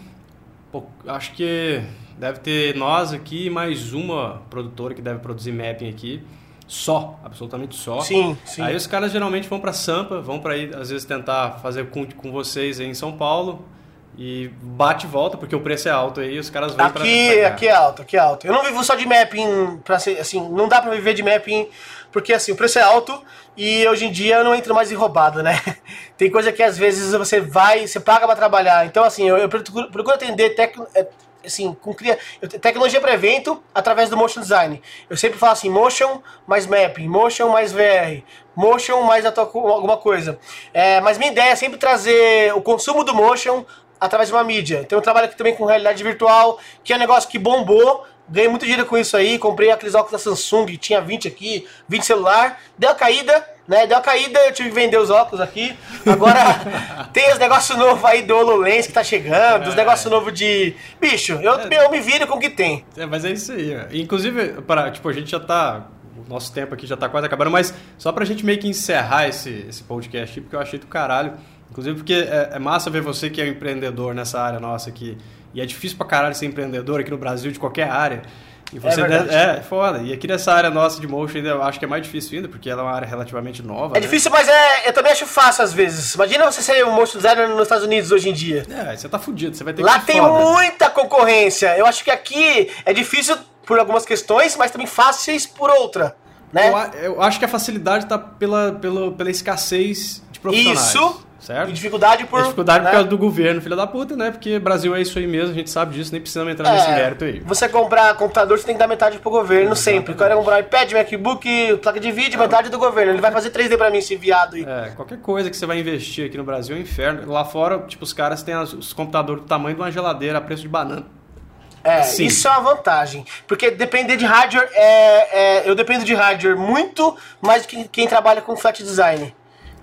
B: acho que deve ter nós aqui e mais uma produtora que deve produzir mapping aqui. Só, absolutamente só.
A: Sim, sim.
B: Aí os caras geralmente vão pra Sampa, vão pra ir, às vezes, tentar fazer com, com vocês aí em São Paulo. E bate e volta, porque o preço é alto aí, os caras vêm pra,
A: Aqui,
B: pra
A: aqui é alto, aqui é alto. Eu não vivo só de mapping, pra ser, assim, não dá pra viver de mapping, porque assim, o preço é alto e hoje em dia eu não entro mais em roubada, né? [laughs] Tem coisa que às vezes você vai, você paga pra trabalhar. Então, assim, eu, eu procuro, procuro atender tec, é, assim, com cria, tecnologia para evento através do motion design. Eu sempre falo assim, motion mais mapping, motion mais VR, motion mais alguma coisa. É, mas minha ideia é sempre trazer o consumo do motion através de uma mídia. Então eu trabalho aqui também com realidade virtual, que é um negócio que bombou. Ganhei muito dinheiro com isso aí, comprei aqueles óculos da Samsung, tinha 20 aqui, 20 celular, deu a caída, né? Deu a caída, eu tive que vender os óculos aqui. Agora [laughs] tem os negócios novos aí do HoloLens que tá chegando, os
B: É.
A: negócios novos de. Bicho, eu, eu me viro com o que tem.
B: É, mas é isso aí. ó. Inclusive, para, tipo, a gente já tá. O nosso tempo aqui já tá quase acabando, mas só pra gente meio que encerrar esse, esse podcast, porque eu achei do caralho. Inclusive, porque é, é massa ver você que é um empreendedor nessa área nossa aqui. E é difícil pra caralho ser empreendedor aqui no Brasil, de qualquer área. E você
A: verdade.
B: é, foda. E aqui nessa área nossa de motion ainda eu acho que é mais difícil ainda, porque ela é uma área relativamente nova.
A: É
B: né?
A: difícil, mas é, eu também acho fácil às vezes. Imagina você ser um motion designer nos Estados Unidos hoje em dia.
B: É, você tá fudido, você vai ter
A: Lá
B: que ser
A: tem
B: foda.
A: muita concorrência. Eu acho que aqui é difícil por algumas questões, mas também fáceis por outra, né?
B: Eu, eu acho que a facilidade tá pela, pela, pela escassez de profissionais.
A: Isso,
B: certo?
A: E dificuldade por.
B: É dificuldade
A: né?
B: por causa do governo, filho da puta, né? Porque Brasil é isso aí mesmo, a gente sabe disso, nem precisamos entrar nesse
A: É,
B: mérito aí.
A: Você comprar computador, você tem que dar metade pro governo sempre. Quero comprar iPad, MacBook, placa de vídeo, metade do governo. Ele vai fazer 3D pra mim, esse viado aí.
B: É, qualquer coisa que você vai investir aqui no Brasil é um inferno. Lá fora, tipo, os caras têm os computadores do tamanho de uma geladeira a preço de banana.
A: É,
B: Sim.
A: isso é uma vantagem. Porque depender de hardware, é, é- eu dependo de hardware muito mais do que quem trabalha com flat design.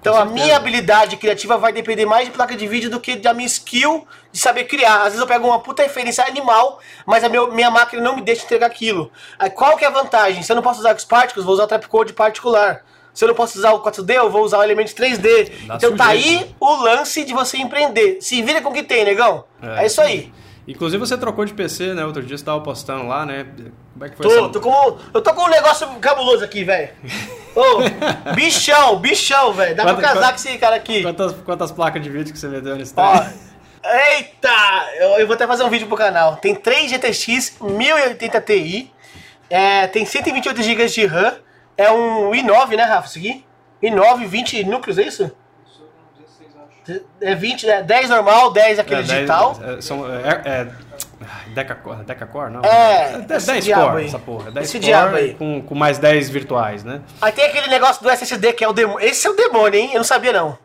A: Então a minha habilidade criativa vai depender mais de placa de vídeo do que da minha skill de saber criar. Às vezes eu pego uma puta referência animal, mas a meu- minha máquina não me deixa entregar aquilo. Aí qual que é a vantagem? Se eu não posso usar os particles, vou usar o trapcode particular. Se eu não posso usar o 4D, eu vou usar o Elements 3D.
B: Dá
A: então tá
B: sujeito,
A: aí o lance de você empreender. Se vira com o que tem, negão. É, isso aí.
B: Inclusive você trocou de PC, né? Outro dia você tava postando lá, né? Como é que foi
A: Tô,
B: essa-
A: tô com, eu tô com um negócio cabuloso aqui, velho. Ô, [laughs] bichão, bichão, velho. Dá pra
B: Quanta-
A: casar
B: quanta-
A: com esse cara aqui.
B: Quantas, quantas placas de vídeo que você meteu nesse trem?
A: eita! Eu, eu vou até fazer um vídeo pro canal. Tem 3 GTX 1080 Ti. É, tem 128 GB de RAM. É um i9, né, Rafa? Isso aqui? i9, 20 núcleos, é isso? É 20, é 10 normal, 10 aquele
B: É, dez-
A: digital.
B: é, são, é, é, Decacore, Decacore, não?
A: É,
B: é
A: esse
B: 10
A: diabo
B: core, essa porra. 10
A: Esse diabo aí.
B: Com, com mais 10 virtuais, né?
A: Aí tem aquele negócio do SSD que é o demônio. Esse é o demônio, hein? Eu não sabia não.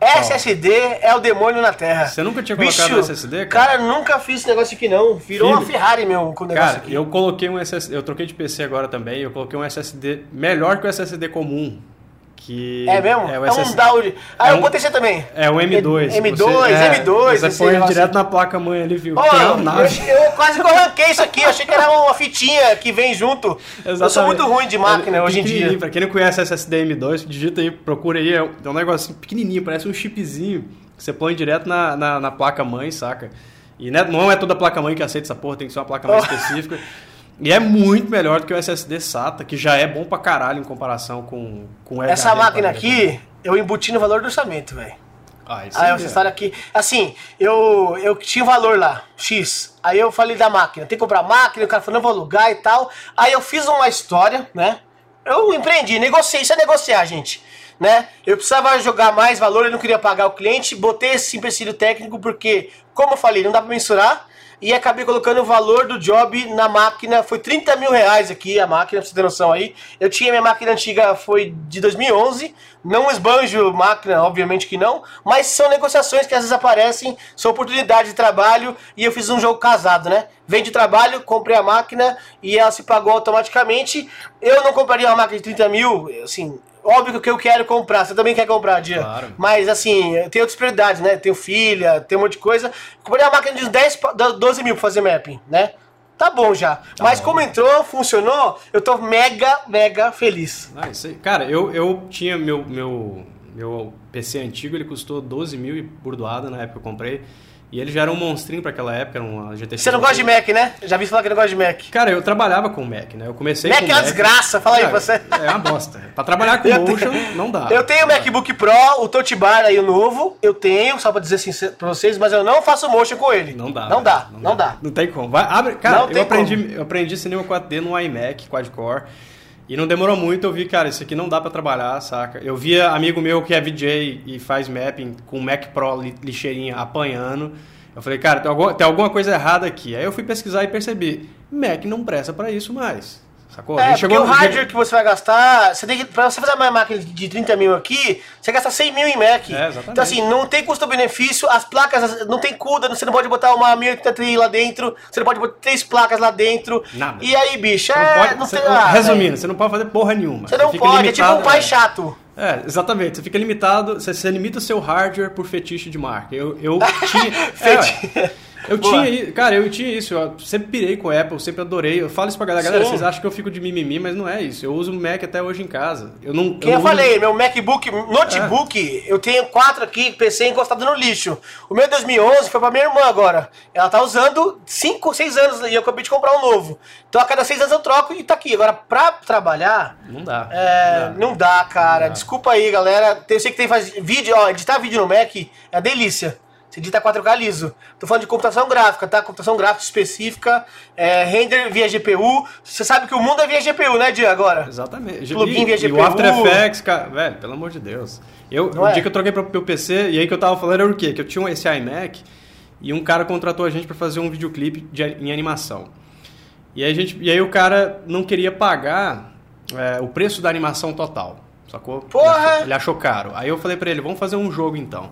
A: SSD é o demônio na Terra.
B: Você nunca tinha colocado no SSD,
A: cara?
B: cara?
A: nunca fiz esse negócio aqui não. Virou
B: Filho.
A: uma Ferrari, meu, com o negócio
B: Cara,
A: aqui.
B: eu coloquei um SSD, eu troquei de PC agora também, eu coloquei um SSD melhor que o SSD comum. Que
A: É mesmo?
B: É,
A: É,
B: o
A: um
B: SSD,
A: download. Ah,
B: é
A: eu
B: um-
A: botei também.
B: é o M2.
A: M2,
B: Você- é,
A: M2.
B: Você põe
A: negócio.
B: direto na placa mãe ali, viu? Uma
A: eu, eu quase arranquei isso aqui. Eu achei que era uma fitinha que vem junto. Eu sou
B: Exatamente.
A: muito ruim de máquina
B: É
A: hoje em dia.
B: Pra quem não conhece SSD M2, digita aí, procura aí. É um é um negocinho pequenininho, parece um chipzinho. Que você põe direto na, na, na placa-mãe, saca? E né, não é toda placa-mãe que aceita essa porra, tem que ser uma placa-mãe [laughs]
A: Oh.
B: específica. E é muito melhor do que o SSD SATA, que já é bom pra caralho em comparação com, com
A: Essa
B: HD
A: máquina aqui, eu embuti no valor do orçamento, velho.
B: Ah, isso
A: Aí
B: aí é.
A: história aqui. Assim, eu, eu tinha um valor lá, X. Aí eu falei da máquina, tem que comprar máquina, o cara falou, não vou alugar e tal. Aí eu fiz uma história, né? Eu empreendi, negociei, isso é negociar, gente. Né? Eu precisava jogar mais valor, eu não queria pagar o cliente, botei esse empecilho técnico porque, como eu falei, não dá pra mensurar. E acabei colocando o valor do job na máquina, foi 30 mil reais aqui a máquina, pra você ter noção aí. Eu tinha minha máquina antiga, foi de 2011, não esbanjo máquina, obviamente que não, mas são negociações que às vezes aparecem, são oportunidades de trabalho e eu fiz um jogo casado, né? Vende trabalho, comprei a máquina e ela se pagou automaticamente. Eu não compraria uma máquina de 30 mil, assim, óbvio que eu quero comprar, você também quer comprar, Dia.
B: Claro.
A: Mas assim, tem outras prioridades, né? Tenho filha, tem um monte de coisa. Comprei uma máquina de uns 10, pa- 12 mil pra fazer mapping, né? Tá bom já. Mas
B: bom.
A: como entrou, funcionou, eu tô mega, mega feliz.
B: Ah, isso aí. Cara, eu, eu tinha meu, meu, meu PC antigo, ele custou 12 mil e burdoada na época que eu comprei. E ele já era um monstrinho pra aquela época, era uma GTX.
A: Você não gosta de Mac, né? Já vi falar que não gosta de Mac.
B: Cara, eu trabalhava com Mac, né? Eu comecei
A: Mac
B: com
A: é uma desgraça, fala aí
B: Cara,
A: pra você.
B: É uma bosta. Pra trabalhar com
A: Eu
B: Motion,
A: tenho-
B: não dá.
A: Eu tenho o MacBook Pro, o Touch Bar aí, o novo. Eu tenho, só pra dizer sincero pra vocês, mas eu não faço motion com ele.
B: Não dá.
A: Não dá, não dá.
B: Não tem como. Vai, abre, cara,
A: Não
B: eu aprendi, eu aprendi cinema 4D no iMac quad-core. E não demorou muito, eu vi, cara, isso aqui não dá pra trabalhar, saca? Eu via amigo meu que é VJ e faz mapping com Mac Pro li- lixeirinha apanhando. Eu falei, cara, tem alguma, coisa errada aqui. Aí eu fui pesquisar e percebi, Mac não presta pra isso mais. Sacou?
A: É,
B: gente
A: porque o hardware que você vai gastar, você tem que, pra você fazer uma máquina de 30 mil aqui, você gasta 100 mil em Mac.
B: É, exatamente.
A: então assim, não tem custo-benefício, as placas não tem CUDA, você não pode botar uma 1080 Ti lá dentro, você não pode botar três placas lá dentro.
B: Nada.
A: E aí, bicho,
B: Você
A: é,
B: não pode,
A: não
B: você-
A: tem- ah,
B: resumindo, você não pode fazer porra nenhuma.
A: Você não
B: fica
A: pode, é tipo um
B: limitado-
A: pai chato.
B: É, exatamente. Você fica limitado, você, você limita o seu hardware por fetiche de marca. Eu, eu [laughs] tinha. É. eu
A: Boa.
B: tinha isso, cara, eu tinha isso. Eu sempre pirei com Apple, eu sempre adorei. Eu falo isso pra galera, galera,
A: Sim.
B: vocês acham que eu fico de mimimi, mas não é isso. Eu uso Mac até hoje em casa. Eu não.
A: Quem eu,
B: não uso-
A: falei, meu MacBook, notebook, eu tenho quatro aqui, PC encostado no lixo. O meu 2011 foi pra minha irmã agora. Ela tá usando 5, 6 anos e eu acabei de comprar um novo. Então a cada 6 anos eu troco e tá aqui. Agora, pra trabalhar,
B: Não dá.
A: é, não dá, cara. Desculpa aí, galera. Eu sei que tem fazer vídeo, ó, editar vídeo no Mac é delícia. Você digita 4K liso. Tô falando de computação gráfica, tá? Computação gráfica específica, é, render via GPU. Você sabe que o mundo é via GPU, né, Dia, agora?
B: Exatamente.
A: Plugin via
B: e,
A: GPU.
B: O After Effects, cara, velho, pelo amor de Deus. Eu,
A: Não
B: o
A: é?
B: dia que eu troquei pro meu PC, e aí que eu tava falando era o quê? Que eu tinha esse iMac e um cara contratou a gente pra fazer um videoclipe de, em animação. E aí, a gente, e aí o cara não queria pagar é, o preço da animação total, sacou?
A: Porra!
B: Ele achou, ele achou caro. Aí eu falei pra ele, vamos fazer um jogo então.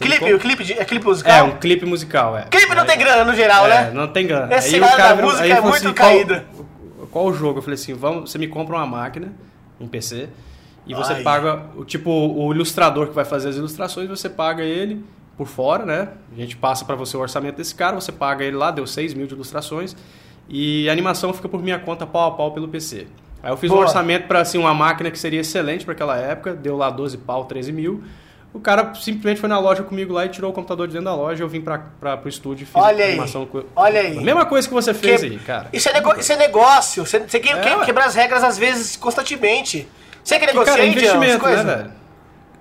A: Clipe,
B: com-
A: o clipe, de, é clipe
B: É,
A: musical?
B: um clipe musical, é.
A: Clipe não
B: Aí-
A: tem grana no geral,
B: é,
A: né?
B: não tem grana.
A: Esse
B: Aí o
A: cara da música é muito
B: assim, qual-
A: caído.
B: Qual, o jogo? Eu falei assim, vamos, você me compra uma máquina, um PC, e você
A: Ai.
B: paga, o tipo, o ilustrador que vai fazer as ilustrações, você paga ele por fora, né? A gente passa pra você o orçamento desse cara, você paga ele lá, deu 6 mil de ilustrações, e a animação fica por minha conta pau a pau pelo PC. Aí eu fiz um
A: Boa.
B: orçamento para assim, uma máquina que seria excelente para aquela época, deu lá 12 pau, 13 mil. O cara simplesmente foi na loja comigo lá e tirou o computador de dentro da loja. Eu vim para o estúdio e fiz
A: Olha aí,
B: animação. com-
A: olha aí.
B: A mesma coisa que você fez
A: Que-
B: aí, cara.
A: Isso é, nego- isso é negócio. Você, você quer,
B: É,
A: quer
B: ué.
A: quebrar as regras às vezes constantemente. Você quer
B: Que,
A: negociar,
B: cara, é investimento, né,
A: coisas?
B: velho?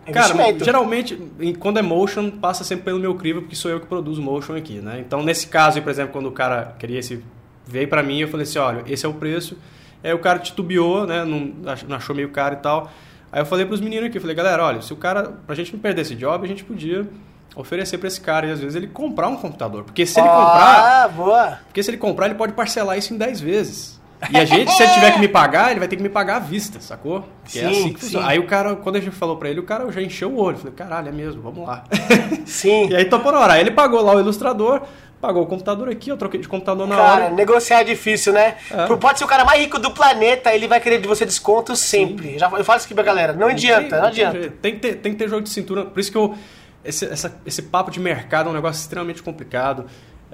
A: Investimento.
B: Cara, geralmente, quando é motion, passa sempre pelo meu crivo, porque sou eu que produzo motion aqui, né? Então, nesse caso por exemplo, quando o cara queria esse... Veio pra mim, eu falei assim, olha, esse é o preço. Aí o cara titubeou, né? Não achou meio caro e tal. Aí eu falei pros meninos aqui, eu falei, galera, olha, se o cara... Pra gente não perder esse job, a gente podia oferecer pra esse cara e às vezes ele comprar um computador. Porque se ele comprar...
A: Ah, boa.
B: Porque se ele comprar, ele pode parcelar isso em 10 vezes. E a gente, se ele tiver que me pagar, ele vai ter que me pagar à vista, sacou? É
A: Sim,
B: assim que funciona.
A: sim.
B: Aí o cara, quando a gente falou pra ele, o cara já encheu o olho. Eu Falei, caralho, é mesmo, vamos lá.
A: Sim. [laughs]
B: e aí topou na hora. Aí ele pagou lá o ilustrador, pagou o computador aqui, eu troquei de computador na
A: Cara,
B: hora.
A: negociar é difícil, né?
B: É.
A: Pode ser o cara mais rico do planeta, ele vai querer de você desconto sempre. Já, eu falo isso aqui pra galera. Não adianta,
B: tem,
A: não adianta.
B: Tem que, ter, tem que ter jogo de cintura. Por isso que eu. Esse, essa- esse papo de mercado é um negócio extremamente complicado.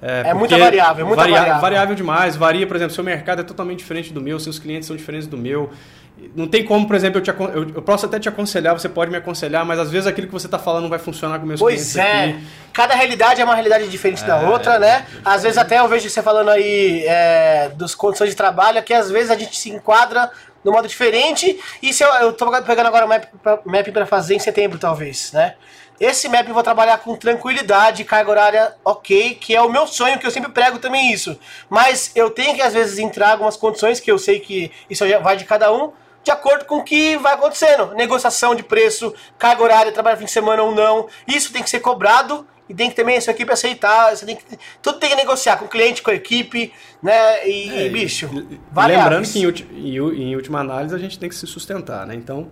A: É
B: porque
A: muita variável, é muita variável.
B: Variável demais. Varia, por exemplo, seu mercado é totalmente diferente do meu, seus clientes são diferentes do meu. Não tem como, por exemplo, eu, te, eu, eu posso até te aconselhar, você pode me aconselhar, mas às vezes aquilo que você está falando não vai funcionar com meus
A: Pois
B: clientes
A: é.
B: aqui.
A: Cada realidade é uma realidade diferente da
B: É,
A: outra, né? Às vezes até eu vejo você falando aí é, dos condições de trabalho, que às vezes a gente se enquadra num modo diferente. E se eu, eu tô pegando agora o map, pra- map pra fazer em setembro, talvez, né? Esse map eu vou trabalhar com tranquilidade, carga horária ok, que é o meu sonho, que eu sempre prego também isso. Mas eu tenho que às vezes entrar algumas condições que eu sei que isso já vai de cada um, de acordo com o que vai acontecendo. Negociação de preço, carga horária, trabalhar fim de semana ou não. Isso tem que ser cobrado e tem que também a sua equipe aceitar. Você tem que, tudo tem que negociar com o cliente, com a equipe, né? E,
B: É,
A: e, bicho, variáveis.
B: Lembrando que em, ulti- em em última análise a gente tem que se sustentar, né? Então,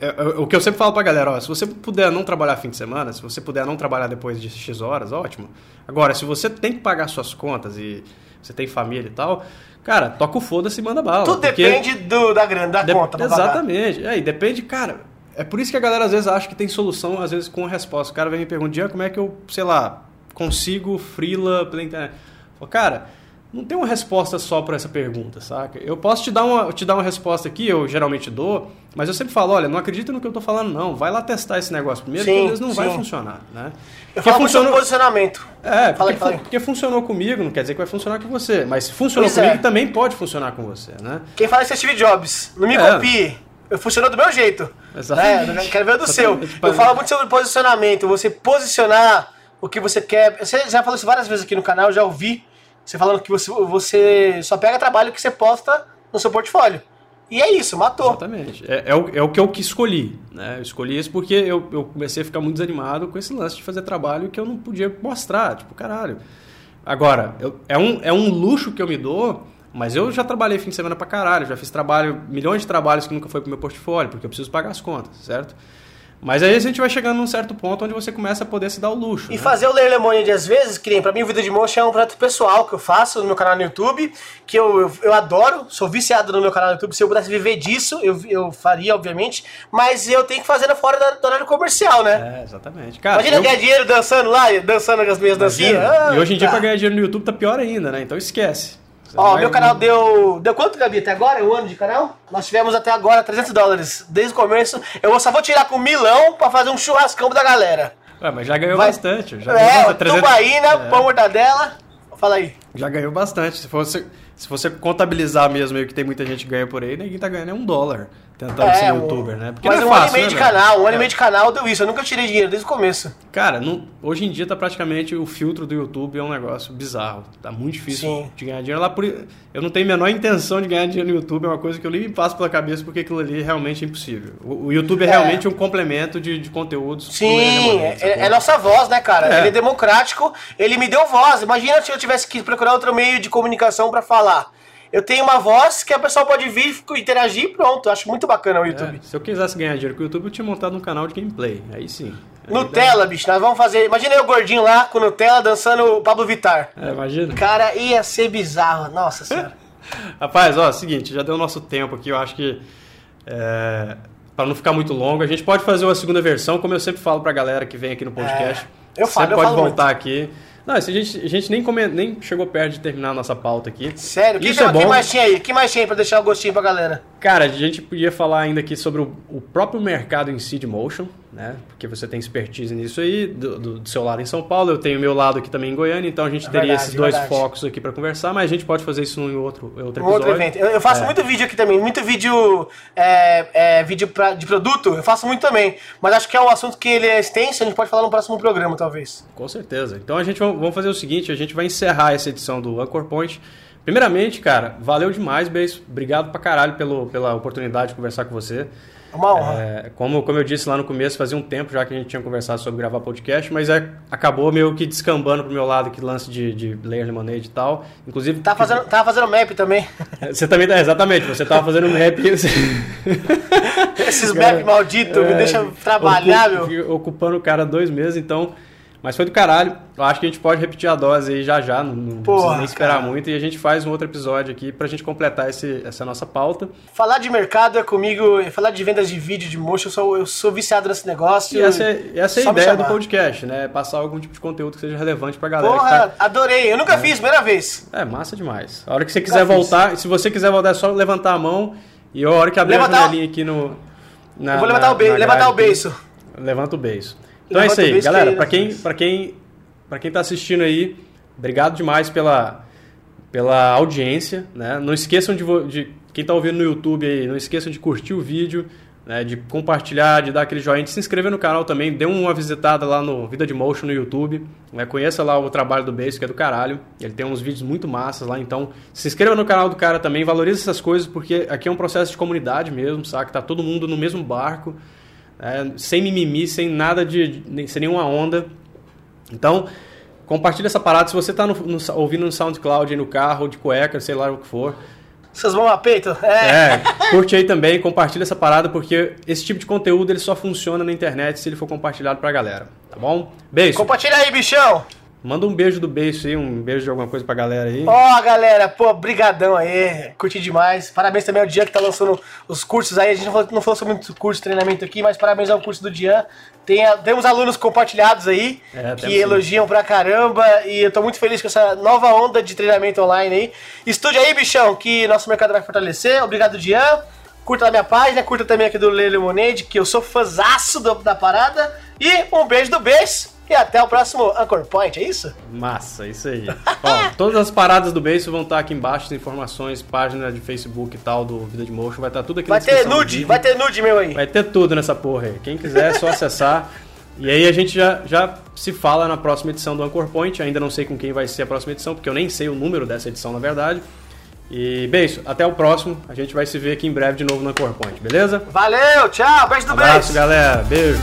B: é- é- o que eu sempre falo pra galera, ó, se você puder não trabalhar fim de semana, se você puder não trabalhar depois de X horas, ótimo. Agora, se você tem que pagar suas contas e você tem família e tal, cara, toca o foda-se e manda bala.
A: Tudo depende do, da grana, da
B: de-
A: conta.
B: Exatamente. É, e depende, cara. É por isso que a galera às vezes acha que tem solução, às vezes com a resposta. O cara vem me perguntar, "Jean, como é que eu, sei lá, consigo freela pela internet? Falo, cara, não tem uma resposta só para essa pergunta, saca? Eu posso te dar, uma, te dar uma resposta aqui, eu geralmente dou, mas eu sempre falo, olha, não acredita no que eu tô falando, não. Vai lá testar esse negócio primeiro,
A: Sim,
B: porque às vezes não vai
A: sim.
B: funcionar, né?
A: Eu
B: Porque
A: falo muito sobre
B: funcionou-
A: posicionamento.
B: é,
A: Fala
B: porque,
A: fala
B: porque funcionou comigo, não quer dizer que vai funcionar com você. Mas se funcionou
A: Pois
B: comigo,
A: é.
B: também pode funcionar com você, né?
A: Quem fala isso é Steve Jobs. Não me
B: É.
A: copie. Eu funciono do meu jeito.
B: Exatamente.
A: Né? Quero ver o do seu. Eu falo muito sobre posicionamento. Você posicionar o que você quer. Você já falou isso várias vezes aqui no canal, já ouvi. Você falando que você, você só pega trabalho que você posta no seu portfólio. E é isso, matou.
B: Exatamente. É, é o, é o que eu que escolhi. Né? Eu escolhi isso porque eu, eu comecei a ficar muito desanimado com esse lance de fazer trabalho que eu não podia mostrar. Tipo, caralho. Agora, eu- é, um, é um luxo que eu me dou, mas eu já trabalhei fim de semana pra caralho. Já fiz trabalho, milhões de trabalhos que nunca foi pro meu portfólio, porque eu preciso pagar as contas, certo? Mas aí a gente vai chegando num certo ponto onde você começa a poder se dar o luxo.
A: E
B: né?
A: fazer o Ler Lemonade às vezes, que pra mim o vídeo de motion é um projeto pessoal que eu faço no meu canal no YouTube, que eu, eu, eu adoro, sou viciado no meu canal no YouTube. Se eu pudesse viver disso, eu, eu faria, obviamente, mas eu tenho que fazer fora da, do horário comercial, né?
B: É, exatamente. Cara,
A: Imagina
B: eu-
A: ganhar dinheiro dançando lá, dançando as minhas dancinhas. Ah,
B: e hoje em dia
A: tá.
B: pra ganhar dinheiro no YouTube tá pior ainda, né? Então esquece.
A: Ó, meu canal deu. Deu quanto, Gabi? Até agora? Um ano de canal? Nós tivemos até agora 300 dólares. Desde o começo. Eu só vou tirar com milão pra fazer um churrascão da galera.
B: Ué, mas já ganhou
A: Vai-
B: bastante. Já
A: é,
B: ganhou bastante, 300
A: tubaína,
B: É.
A: pão mortadela. Fala aí.
B: Já ganhou bastante. Se você, se você contabilizar mesmo aí o que tem muita gente que ganha por aí, ninguém tá ganhando é um dólar. Tentando
A: É,
B: ser
A: um-
B: youtuber, né? Porque
A: Mas
B: não
A: um
B: é
A: ano e
B: fácil,
A: meio
B: né,
A: de
B: velho?
A: canal, um ano e meio de canal deu isso. Eu nunca tirei dinheiro desde o começo.
B: Cara, não- hoje em dia tá praticamente o filtro do YouTube é um negócio bizarro. Tá muito difícil
A: Sim.
B: de ganhar dinheiro lá. Por, eu não tenho a menor intenção de ganhar dinheiro no YouTube, é uma coisa que eu nem me passo pela cabeça porque aquilo ali é realmente impossível. O, o YouTube é,
A: É.
B: realmente um complemento de, de conteúdos.
A: Sim,
B: Leandro
A: é, é nossa voz, né, cara?
B: É.
A: Ele é democrático, ele me deu voz. Imagina se eu tivesse que procurar outro meio de comunicação pra falar. Eu tenho uma voz que a pessoa pode vir, interagir e pronto. Eu acho muito bacana o YouTube.
B: É, se eu quisesse ganhar dinheiro com o YouTube, eu tinha montado um canal de gameplay. Aí sim. Aí
A: Nutella, bicho, nós vamos fazer. Imagina eu gordinho lá com Nutella dançando o Pablo Vittar.
B: dá- É, imagina.
A: Cara, ia ser bizarro. Nossa [laughs] senhora.
B: Rapaz, ó, seguinte, já deu o nosso tempo aqui, eu acho que. É, para não ficar muito longo, a gente pode fazer uma segunda versão, como eu sempre falo pra galera que vem aqui no podcast.
A: É, eu falo,
B: Sempre
A: eu
B: pode
A: falo
B: voltar aqui. Não, a gente, a gente nem, come- nem chegou perto de terminar a nossa pauta aqui.
A: Sério, o que,
B: Isso é
A: que, que
B: bom.
A: mais tinha aí? O que mais tinha aí pra deixar o gostinho pra galera?
B: Cara, a gente podia falar ainda aqui sobre o, o próprio mercado em si de motion, né? Porque você tem expertise nisso aí, do, do- do seu lado em São Paulo, eu tenho o meu lado aqui também em Goiânia, então a gente
A: É
B: teria
A: verdade,
B: esses dois
A: verdade.
B: focos aqui pra conversar, mas a gente pode fazer isso em outro, outro
A: Um
B: episódio.
A: outro evento. Eu, eu faço
B: É.
A: muito vídeo aqui também, muito vídeo, é, é, vídeo pra- de produto, eu faço muito também. Mas acho que é um assunto que ele é extenso, a gente pode falar no próximo programa, talvez.
B: Com certeza. Então a gente vai- fazer o seguinte, a gente vai encerrar essa edição do Anchor Point. Primeiramente, cara, valeu demais, Beijo. Obrigado pra caralho pelo, pela oportunidade de conversar com você.
A: É uma honra.
B: É, como, como eu disse lá no começo, fazia um tempo já que a gente tinha conversado sobre gravar podcast, mas é, acabou meio que descambando pro meu lado que lance de, de Layer Lemonade e tal. Inclusive.
A: Tá fazendo, tava fazendo map também. [laughs]
B: Você também tá, exatamente, você tava fazendo rap. Você... [laughs]
A: Esses map malditos me
B: É,
A: deixam trabalhar,
B: ocu-
A: meu.
B: Ocupando o cara dois meses, então. Mas foi do caralho. Eu acho que a gente pode repetir a dose aí já já. Não, não
A: Porra,
B: precisa nem esperar
A: cara.
B: muito. E a gente faz um outro episódio aqui pra gente completar esse, essa nossa pauta.
A: Falar de mercado é comigo, falar de vendas de vídeo, de motion, eu sou, eu sou viciado nesse negócio.
B: E essa é, essa é a ideia do podcast, né? Passar algum tipo de conteúdo que seja relevante pra galera.
A: Porra,
B: tá-
A: adorei. Eu nunca fiz, primeira vez.
B: É, massa demais. A hora que você quiser
A: fiz.
B: voltar, se você quiser voltar, é só levantar a mão. E a hora que abrir
A: Levantar
B: a janelinha aqui no. Na,
A: eu vou levantar
B: na-
A: o beijo, levantar o beijo.
B: Levanta o beijo. Então é isso aí, galera. Pra quem, pra quem, para quem tá assistindo aí, obrigado demais pela, pela audiência, né? Não esqueçam de, de quem tá ouvindo no YouTube aí, não esqueçam de curtir o vídeo, né? De compartilhar, de dar aquele joinha, de se inscrever no canal também, dê uma visitada lá no Vida de Motion no YouTube, né? Conheça lá o trabalho do Beijo, que é do caralho. Ele tem uns vídeos muito massas lá, então se inscreva no canal do cara também, valorize essas coisas, porque aqui é um processo de comunidade mesmo, sabe? Tá todo mundo no mesmo barco, é, sem mimimi, sem nada de, sem nenhuma onda. Então, compartilha essa parada. Se você está ouvindo no SoundCloud, no carro, de cueca, sei lá o que for.
A: Vocês vão a peito? É.
B: É, curte aí também, compartilha essa parada, porque esse tipo de conteúdo ele só funciona na internet se ele for compartilhado pra galera. Tá bom? Beijo.
A: Compartilha aí, bichão.
B: Manda um beijo do beijo aí, um beijo de alguma coisa pra galera aí.
A: Ó, galera, pô, brigadão aí, curti demais. Parabéns também ao Dian que tá lançando os cursos aí. A gente não falou, não falou sobre muito curso de treinamento aqui, mas parabéns ao curso do Dian. Tem, temos alunos compartilhados aí,
B: É,
A: que
B: temos sim.
A: elogiam pra caramba. E eu tô muito feliz com essa nova onda de treinamento online aí. Estude aí, bichão, que nosso mercado vai fortalecer. Obrigado, Dian. Curta a minha página, curta também aqui do Lele Lemonade, que eu sou fãzaço da parada. E um beijo do beijo. E até o próximo Anchor Point, é isso?
B: Massa, isso aí. [laughs] Ó, todas as paradas do beijo vão estar aqui embaixo, as informações, página de Facebook e tal do Vida de Motion, vai estar tudo aqui
A: Vai
B: na
A: ter
B: descrição do
A: nude,
B: vídeo.
A: vai ter nude meu aí.
B: Vai ter tudo nessa porra aí. Quem quiser é só acessar. E aí a gente já, já se fala na próxima edição do Anchor Point. Ainda não sei com quem vai ser a próxima edição, porque eu nem sei o número dessa edição, na verdade. E, beijo, até o próximo. A gente vai se ver aqui em breve de novo no Anchor Point, beleza?
A: Valeu, tchau, beijo do
B: Abraço,
A: beijo.
B: galera. Beijo.